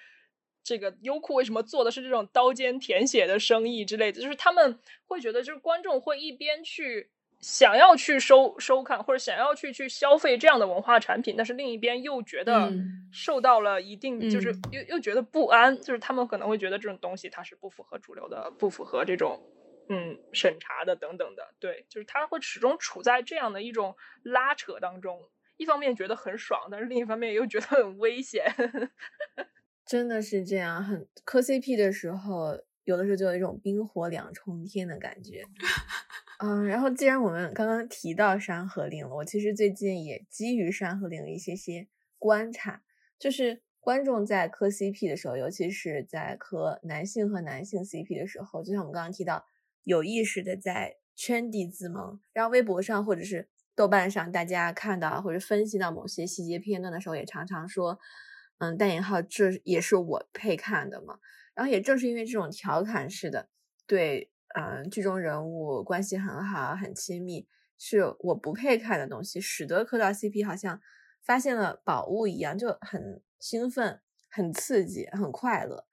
S4: 这个优酷为什么做的是这种刀尖舔血的生意之类的？就是他们会觉得，就是观众会一边去。想要去收收看或者想要去去消费这样的文化产品，但是另一边又觉得受到了一定，就是又又觉得不安，就是他们可能会觉得这种东西它是不符合主流的，不符合这种嗯审查的等等的，对，就是他会始终处在这样的一种拉扯当中，一方面觉得很爽，但是另一方面又觉得很危险。
S1: 真的是这样，很磕 CP 的时候，有的时候就有一种冰火两重天的感觉。嗯，然后既然我们刚刚提到《山河令》了，我其实最近也基于《山河令》一些些观察，就是观众在磕 CP 的时候，尤其是在磕男性和男性 CP 的时候，就像我们刚刚提到，有意识的在圈地自萌。然后微博上或者是豆瓣上，大家看到或者分析到某些细节片段的时候，也常常说，嗯，带引号，这也是我配看的嘛。然后也正是因为这种调侃式的对，嗯，剧中人物关系很好、很亲密，是我不配看的东西，使得磕到 CP 好像发现了宝物一样，就很兴奋、很刺激、很快乐。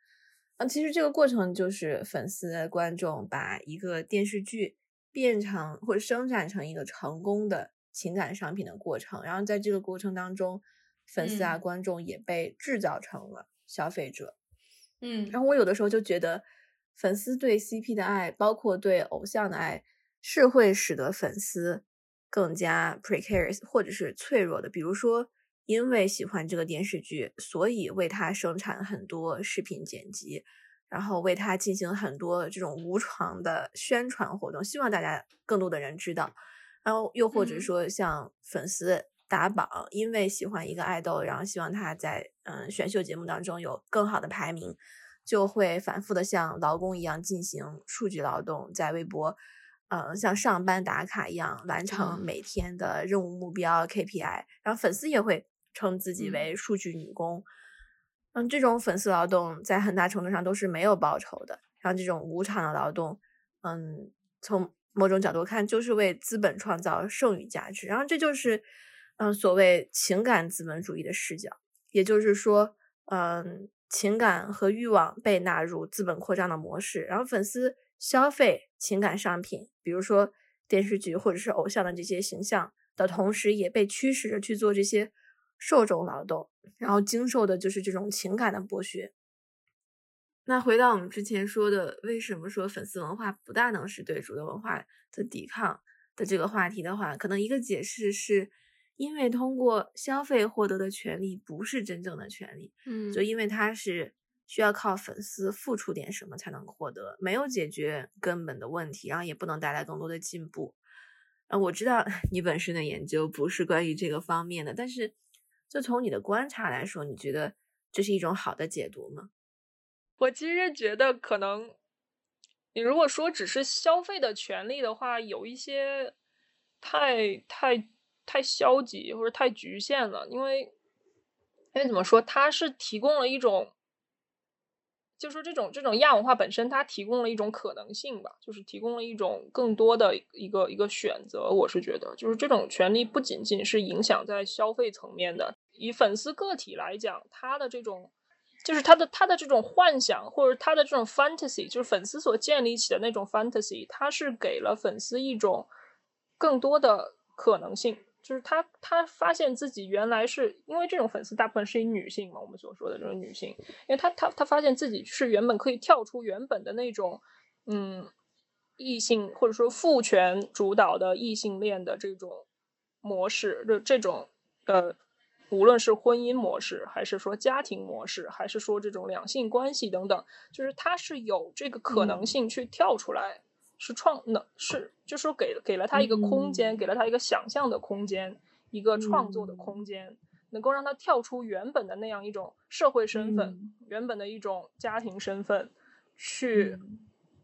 S1: 嗯，其实这个过程就是粉丝、观众把一个电视剧变成或者生产成一个成功的情感商品的过程。然后在这个过程当中，粉丝啊、观众也被制造成了消费者。
S3: 嗯，
S1: 然后我有的时候就觉得，粉丝对 CP 的爱，包括对偶像的爱，是会使得粉丝更加 precarious 或者是脆弱的。比如说，因为喜欢这个电视剧，所以为它生产很多视频剪辑，然后为它进行很多这种无偿的宣传活动，希望大家更多的人知道。然后又或者说，像粉丝。打榜，因为喜欢一个爱豆，然后希望他在嗯选秀节目当中有更好的排名，就会反复的像劳工一样进行数据劳动，在微博，呃像上班打卡一样完成每天的任务目标 KPI，然后粉丝也会称自己为数据女工，嗯，这种粉丝劳动在很大程度上都是没有报酬的，然后这种无偿的劳动，嗯，从某种角度看就是为资本创造剩余价值，然后这就是。嗯，所谓情感资本主义的视角，也就是说，嗯，情感和欲望被纳入资本扩张的模式，然后粉丝消费情感商品，比如说电视剧或者是偶像的这些形象的同时，也被驱使着去做这些受众劳动，然后经受的就是这种情感的剥削。那回到我们之前说的，为什么说粉丝文化不大能是对主流文化的抵抗的这个话题的话，可能一个解释是。因为通过消费获得的权利不是真正的权利，
S2: 嗯，
S1: 就因为它是需要靠粉丝付出点什么才能获得，没有解决根本的问题，然后也不能带来更多的进步。啊，我知道 你本身的研究不是关于这个方面的，但是就从你的观察来说，你觉得这是一种好的解读吗？
S4: 我其实觉得可能，你如果说只是消费的权利的话，有一些太太。太消极或者太局限了，因为因为怎么说，它是提供了一种，就说这种这种亚文化本身，它提供了一种可能性吧，就是提供了一种更多的一个一个选择。我是觉得，就是这种权利不仅仅是影响在消费层面的，以粉丝个体来讲，他的这种就是他的他的这种幻想或者他的这种 fantasy，就是粉丝所建立起的那种 fantasy，它是给了粉丝一种更多的可能性。就是他，他发现自己原来是因为这种粉丝大部分是以女性嘛，我们所说的这种女性，因为他他他发现自己是原本可以跳出原本的那种，嗯，异性或者说父权主导的异性恋的这种模式，这这种呃，无论是婚姻模式，还是说家庭模式，还是说这种两性关系等等，就是他是有这个可能性去跳出来。是创能是，就是说给给了他一个空间，给了他一个想象的空间，一个创作的空间，能够让他跳出原本的那样一种社会身份，原本的一种家庭身份，去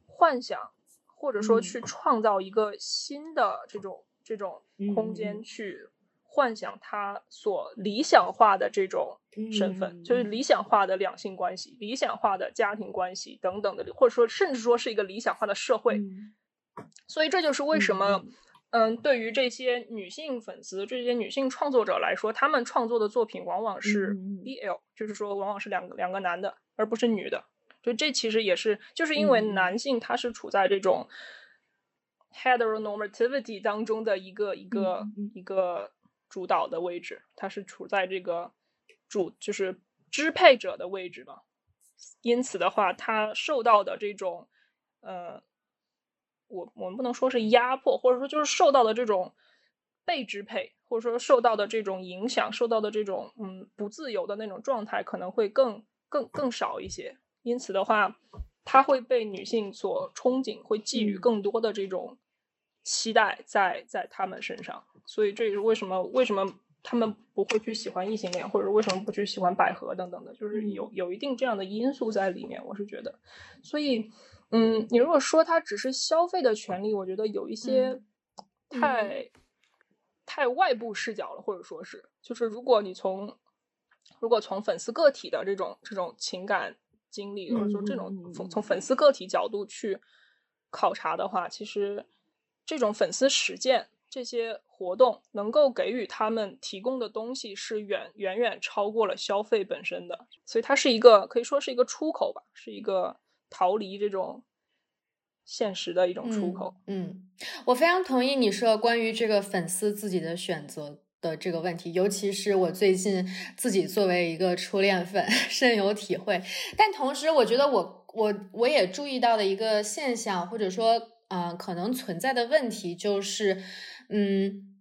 S4: 幻想，或者说去创造一个新的这种这种空间，去幻想他所理想化的这种身份，就是理想化的两性关系、理想化的家庭关系等等的，或者说甚至说是一个理想化的社会。所以这就是为什么，嗯，对于这些女性粉丝、这些女性创作者来说，他们创作的作品往往是 BL，就是说往往是两个两个男的，而不是女的。就这其实也是，就是因为男性他是处在这种 heteronormativity 当中的一个一个一个。主导的位置，他是处在这个主就是支配者的位置嘛，因此的话，他受到的这种呃，我我们不能说是压迫，或者说就是受到的这种被支配，或者说受到的这种影响，受到的这种嗯不自由的那种状态，可能会更更更少一些。因此的话，他会被女性所憧憬，会寄予更多的这种期待在在他们身上。所以这也是为什么为什么他们不会去喜欢异性恋，或者为什么不去喜欢百合等等的，就是有有一定这样的因素在里面，我是觉得。所以，嗯，你如果说它只是消费的权利，我觉得有一些太太外部视角了，或者说是，就是如果你从如果从粉丝个体的这种这种情感经历，或者说这种从从粉丝个体角度去考察的话，其实这种粉丝实践这些活动能够给予他们提供的东西是远远远超过了消费本身的，所以它是一个可以说是一个出口吧，是一个逃离这种现实的一种出口。
S3: 嗯，我非常同意你说关于这个粉丝自己的选择。的这个问题，尤其是我最近自己作为一个初恋粉 深有体会。但同时，我觉得我我我也注意到的一个现象，或者说，嗯，可能存在的问题就是，嗯，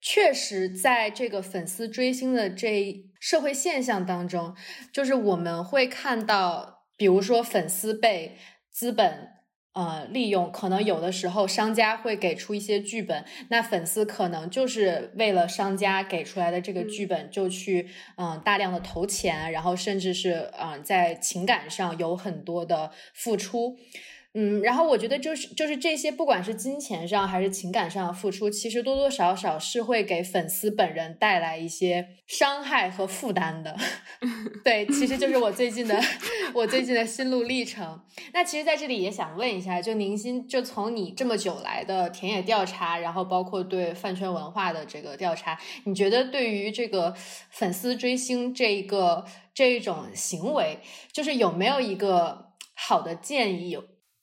S3: 确实在这个粉丝追星的这社会现象当中，就是我们会看到，比如说粉丝被资本。呃，利用可能有的时候商家会给出一些剧本，那粉丝可能就是为了商家给出来的这个剧本就去嗯大量的投钱，然后甚至是嗯在情感上有很多的付出。嗯，然后我觉得就是就是这些，不管是金钱上还是情感上的付出，其实多多少少是会给粉丝本人带来一些伤害和负担的。对，其实就是我最近的 我最近的心路历程。那其实在这里也想问一下，就宁心，就从你这么久来的田野调查，然后包括对饭圈文化的这个调查，你觉得对于这个粉丝追星这一个这一种行为，就是有没有一个好的建议？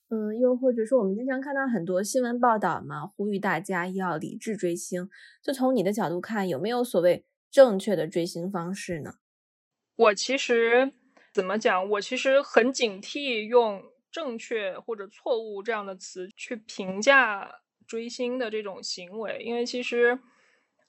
S1: 嗯，又或者说，我们经常看到很多新闻报道嘛，呼吁大家要理智追星。就从你的角度看，有没有所谓正确的追星方式呢？
S4: 我其实怎么讲？我其实很警惕用正确或者错误这样的词去评价追星的这种行为，因为其实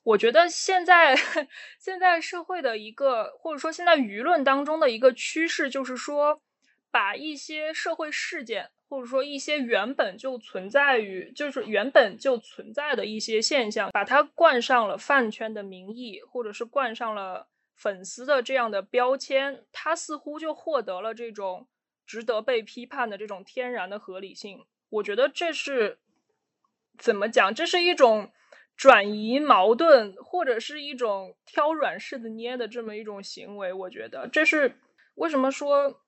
S4: 我觉得现在 现在社会的一个，或者说现在舆论当中的一个趋势，就是说把一些社会事件。或者说一些原本就存在于，就是原本就存在的一些现象，把它冠上了饭圈的名义，或者是冠上了粉丝的这样的标签，它似乎就获得了这种值得被批判的这种天然的合理性。我觉得这是怎么讲？这是一种转移矛盾，或者是一种挑软柿子捏的这么一种行为。我觉得这是为什么说。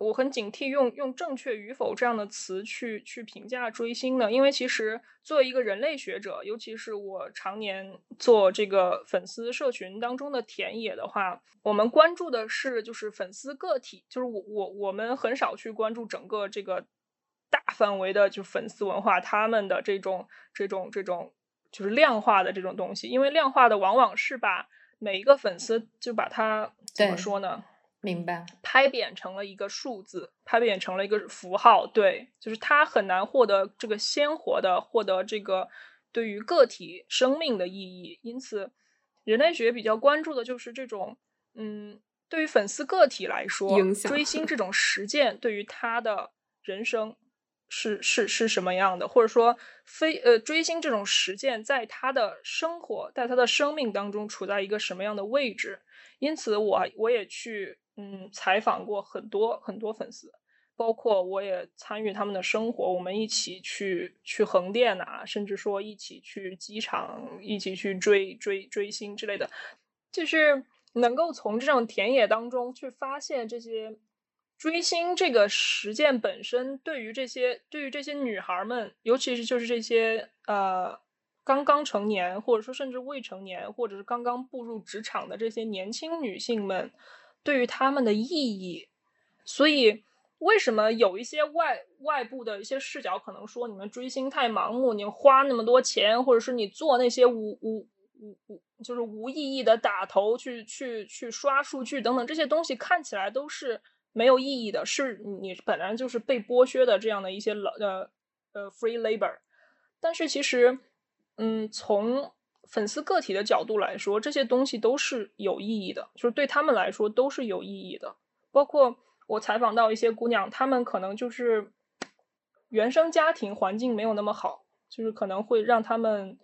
S4: 我很警惕用用正确与否这样的词去去评价追星的，因为其实作为一个人类学者，尤其是我常年做这个粉丝社群当中的田野的话，我们关注的是就是粉丝个体，就是我我我们很少去关注整个这个大范围的就粉丝文化，他们的这种这种这种就是量化的这种东西，因为量化的往往是把每一个粉丝就把它怎么说呢？
S3: 明白，
S4: 拍扁成了一个数字，拍扁成了一个符号，对，就是它很难获得这个鲜活的，获得这个对于个体生命的意义。因此，人类学比较关注的就是这种，嗯，对于粉丝个体来说，追星这种实践对于他的人生是是是什么样的，或者说非呃追星这种实践在他的生活，在他的生命当中处在一个什么样的位置？因此，我我也去。嗯，采访过很多很多粉丝，包括我也参与他们的生活，我们一起去去横店呐，甚至说一起去机场，一起去追追追星之类的，就是能够从这种田野当中去发现这些追星这个实践本身，对于这些对于这些女孩们，尤其是就是这些呃刚刚成年，或者说甚至未成年，或者是刚刚步入职场的这些年轻女性们。对于他们的意义，所以为什么有一些外外部的一些视角可能说你们追星太盲目，你花那么多钱，或者是你做那些无无无无就是无意义的打头去去去刷数据等等这些东西看起来都是没有意义的，是你本来就是被剥削的这样的一些老呃呃 free labor，但是其实嗯从。粉丝个体的角度来说，这些东西都是有意义的，就是对他们来说都是有意义的。包括我采访到一些姑娘，她们可能就是原生家庭环境没有那么好，就是可能会让他们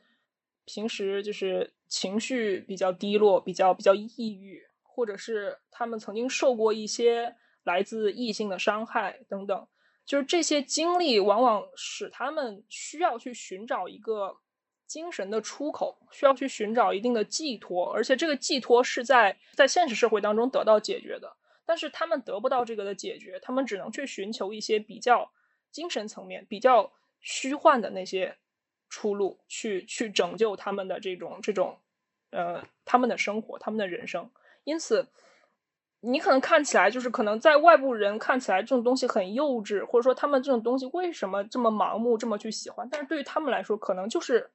S4: 平时就是情绪比较低落、比较比较抑郁，或者是他们曾经受过一些来自异性的伤害等等，就是这些经历往往使他们需要去寻找一个精神的出口，需要去寻找一定的寄托，而且这个寄托是在在现实社会当中得到解决的。但是他们得不到这个的解决，他们只能去寻求一些比较精神层面、比较虚幻的那些。出路去去拯救他们的这种这种，呃，他们的生活，他们的人生。因此，你可能看起来就是可能在外部人看起来这种东西很幼稚，或者说他们这种东西为什么这么盲目，这么去喜欢？但是对于他们来说，可能就是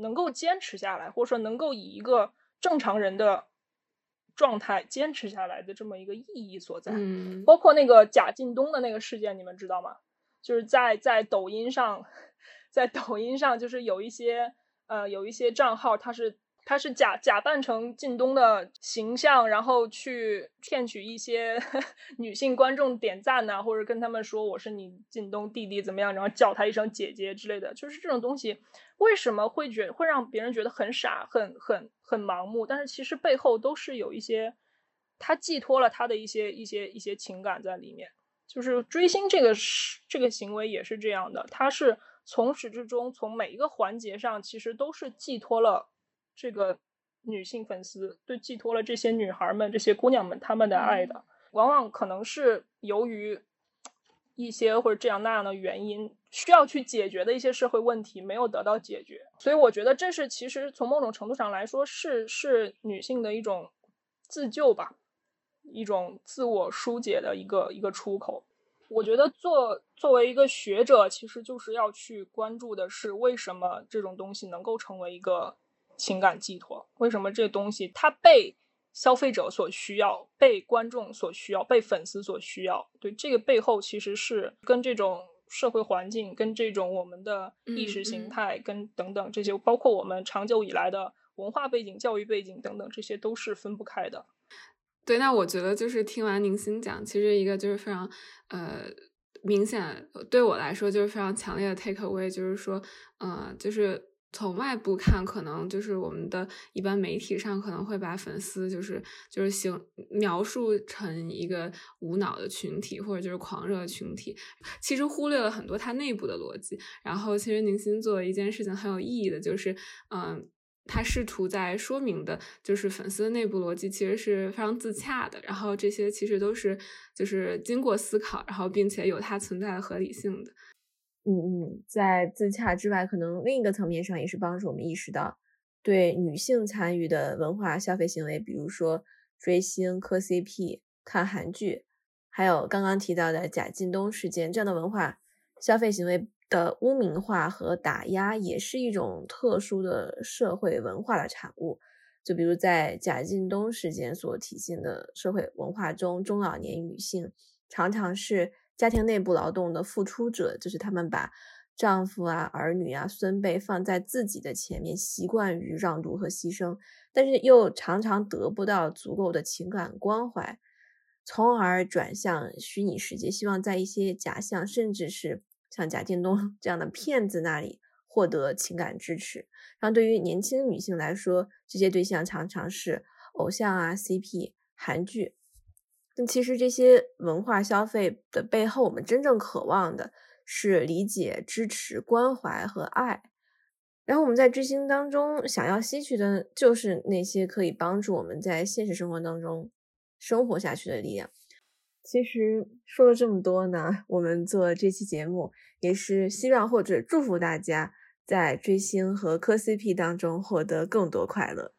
S4: 能够坚持下来，或者说能够以一个正常人的状态坚持下来的这么一个意义所在。
S2: 嗯，
S4: 包括那个贾进东的那个事件，你们知道吗？就是在在抖音上。在抖音上，就是有一些呃，有一些账号，他是他是假假扮成靳东的形象，然后去骗取一些 女性观众点赞呐，或者跟他们说我是你靳东弟弟怎么样，然后叫他一声姐姐之类的。就是这种东西，为什么会觉会让别人觉得很傻、很很很盲目？但是其实背后都是有一些他寄托了他的一些一些一些情感在里面。就是追星这个是这个行为也是这样的，他是。从始至终，从每一个环节上，其实都是寄托了这个女性粉丝，对寄托了这些女孩们、这些姑娘们他们的爱的。往往可能是由于一些或者这样那样的原因，需要去解决的一些社会问题没有得到解决，所以我觉得这是其实从某种程度上来说，是是女性的一种自救吧，一种自我疏解的一个一个出口。我觉得作作为一个学者，其实就是要去关注的是为什么这种东西能够成为一个情感寄托？为什么这东西它被消费者所需要、被观众所需要、被粉丝所需要？对这个背后，其实是跟这种社会环境、跟这种我们的意识形态、跟等等这些，包括我们长久以来的文化背景、教育背景等等，这些都是分不开的。
S2: 对，那我觉得就是听完宁心讲，其实一个就是非常呃明显，对我来说就是非常强烈的 take away，就是说，呃，就是从外部看，可能就是我们的一般媒体上可能会把粉丝就是就是形描述成一个无脑的群体，或者就是狂热群体，其实忽略了很多它内部的逻辑。然后，其实宁心做的一件事情很有意义的，就是嗯。他试图在说明的，就是粉丝的内部逻辑其实是非常自洽的，然后这些其实都是就是经过思考，然后并且有它存在的合理性的。
S1: 嗯嗯，在自洽之外，可能另一个层面上也是帮助我们意识到，对女性参与的文化消费行为，比如说追星、磕 CP、看韩剧，还有刚刚提到的贾进东事件这样的文化消费行为。的污名化和打压也是一种特殊的社会文化的产物。就比如在贾进东事件所体现的社会文化中，中老年女性常常是家庭内部劳动的付出者，就是他们把丈夫啊、儿女啊、孙辈放在自己的前面，习惯于让渡和牺牲，但是又常常得不到足够的情感关怀，从而转向虚拟世界，希望在一些假象，甚至是。像贾进东这样的骗子那里获得情感支持，然后对于年轻女性来说，这些对象常常是偶像啊、CP、韩剧。其实这些文化消费的背后，我们真正渴望的是理解、支持、关怀和爱。然后我们在追星当中想要吸取的，就是那些可以帮助我们在现实生活当中生活下去的力量。其实说了这么多呢，我们做这期节目也是希望或者祝福大家在追星和磕 CP 当中获得更多快乐。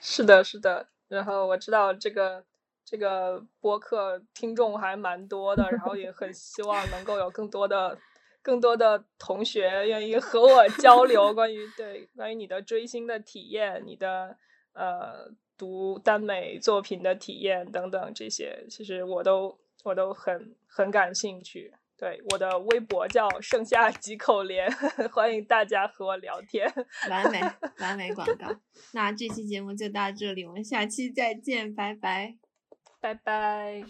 S4: 是的，是的。然后我知道这个这个播客听众还蛮多的，然后也很希望能够有更多的更多的同学愿意和我交流关于对关于你的追星的体验，你的呃读耽美作品的体验等等这些，其实我都。我都很很感兴趣，对我的微博叫剩下几口莲，欢迎大家和我聊天。
S1: 完美 完美广告，那这期节目就到这里，我们下期再见，拜拜，
S4: 拜拜。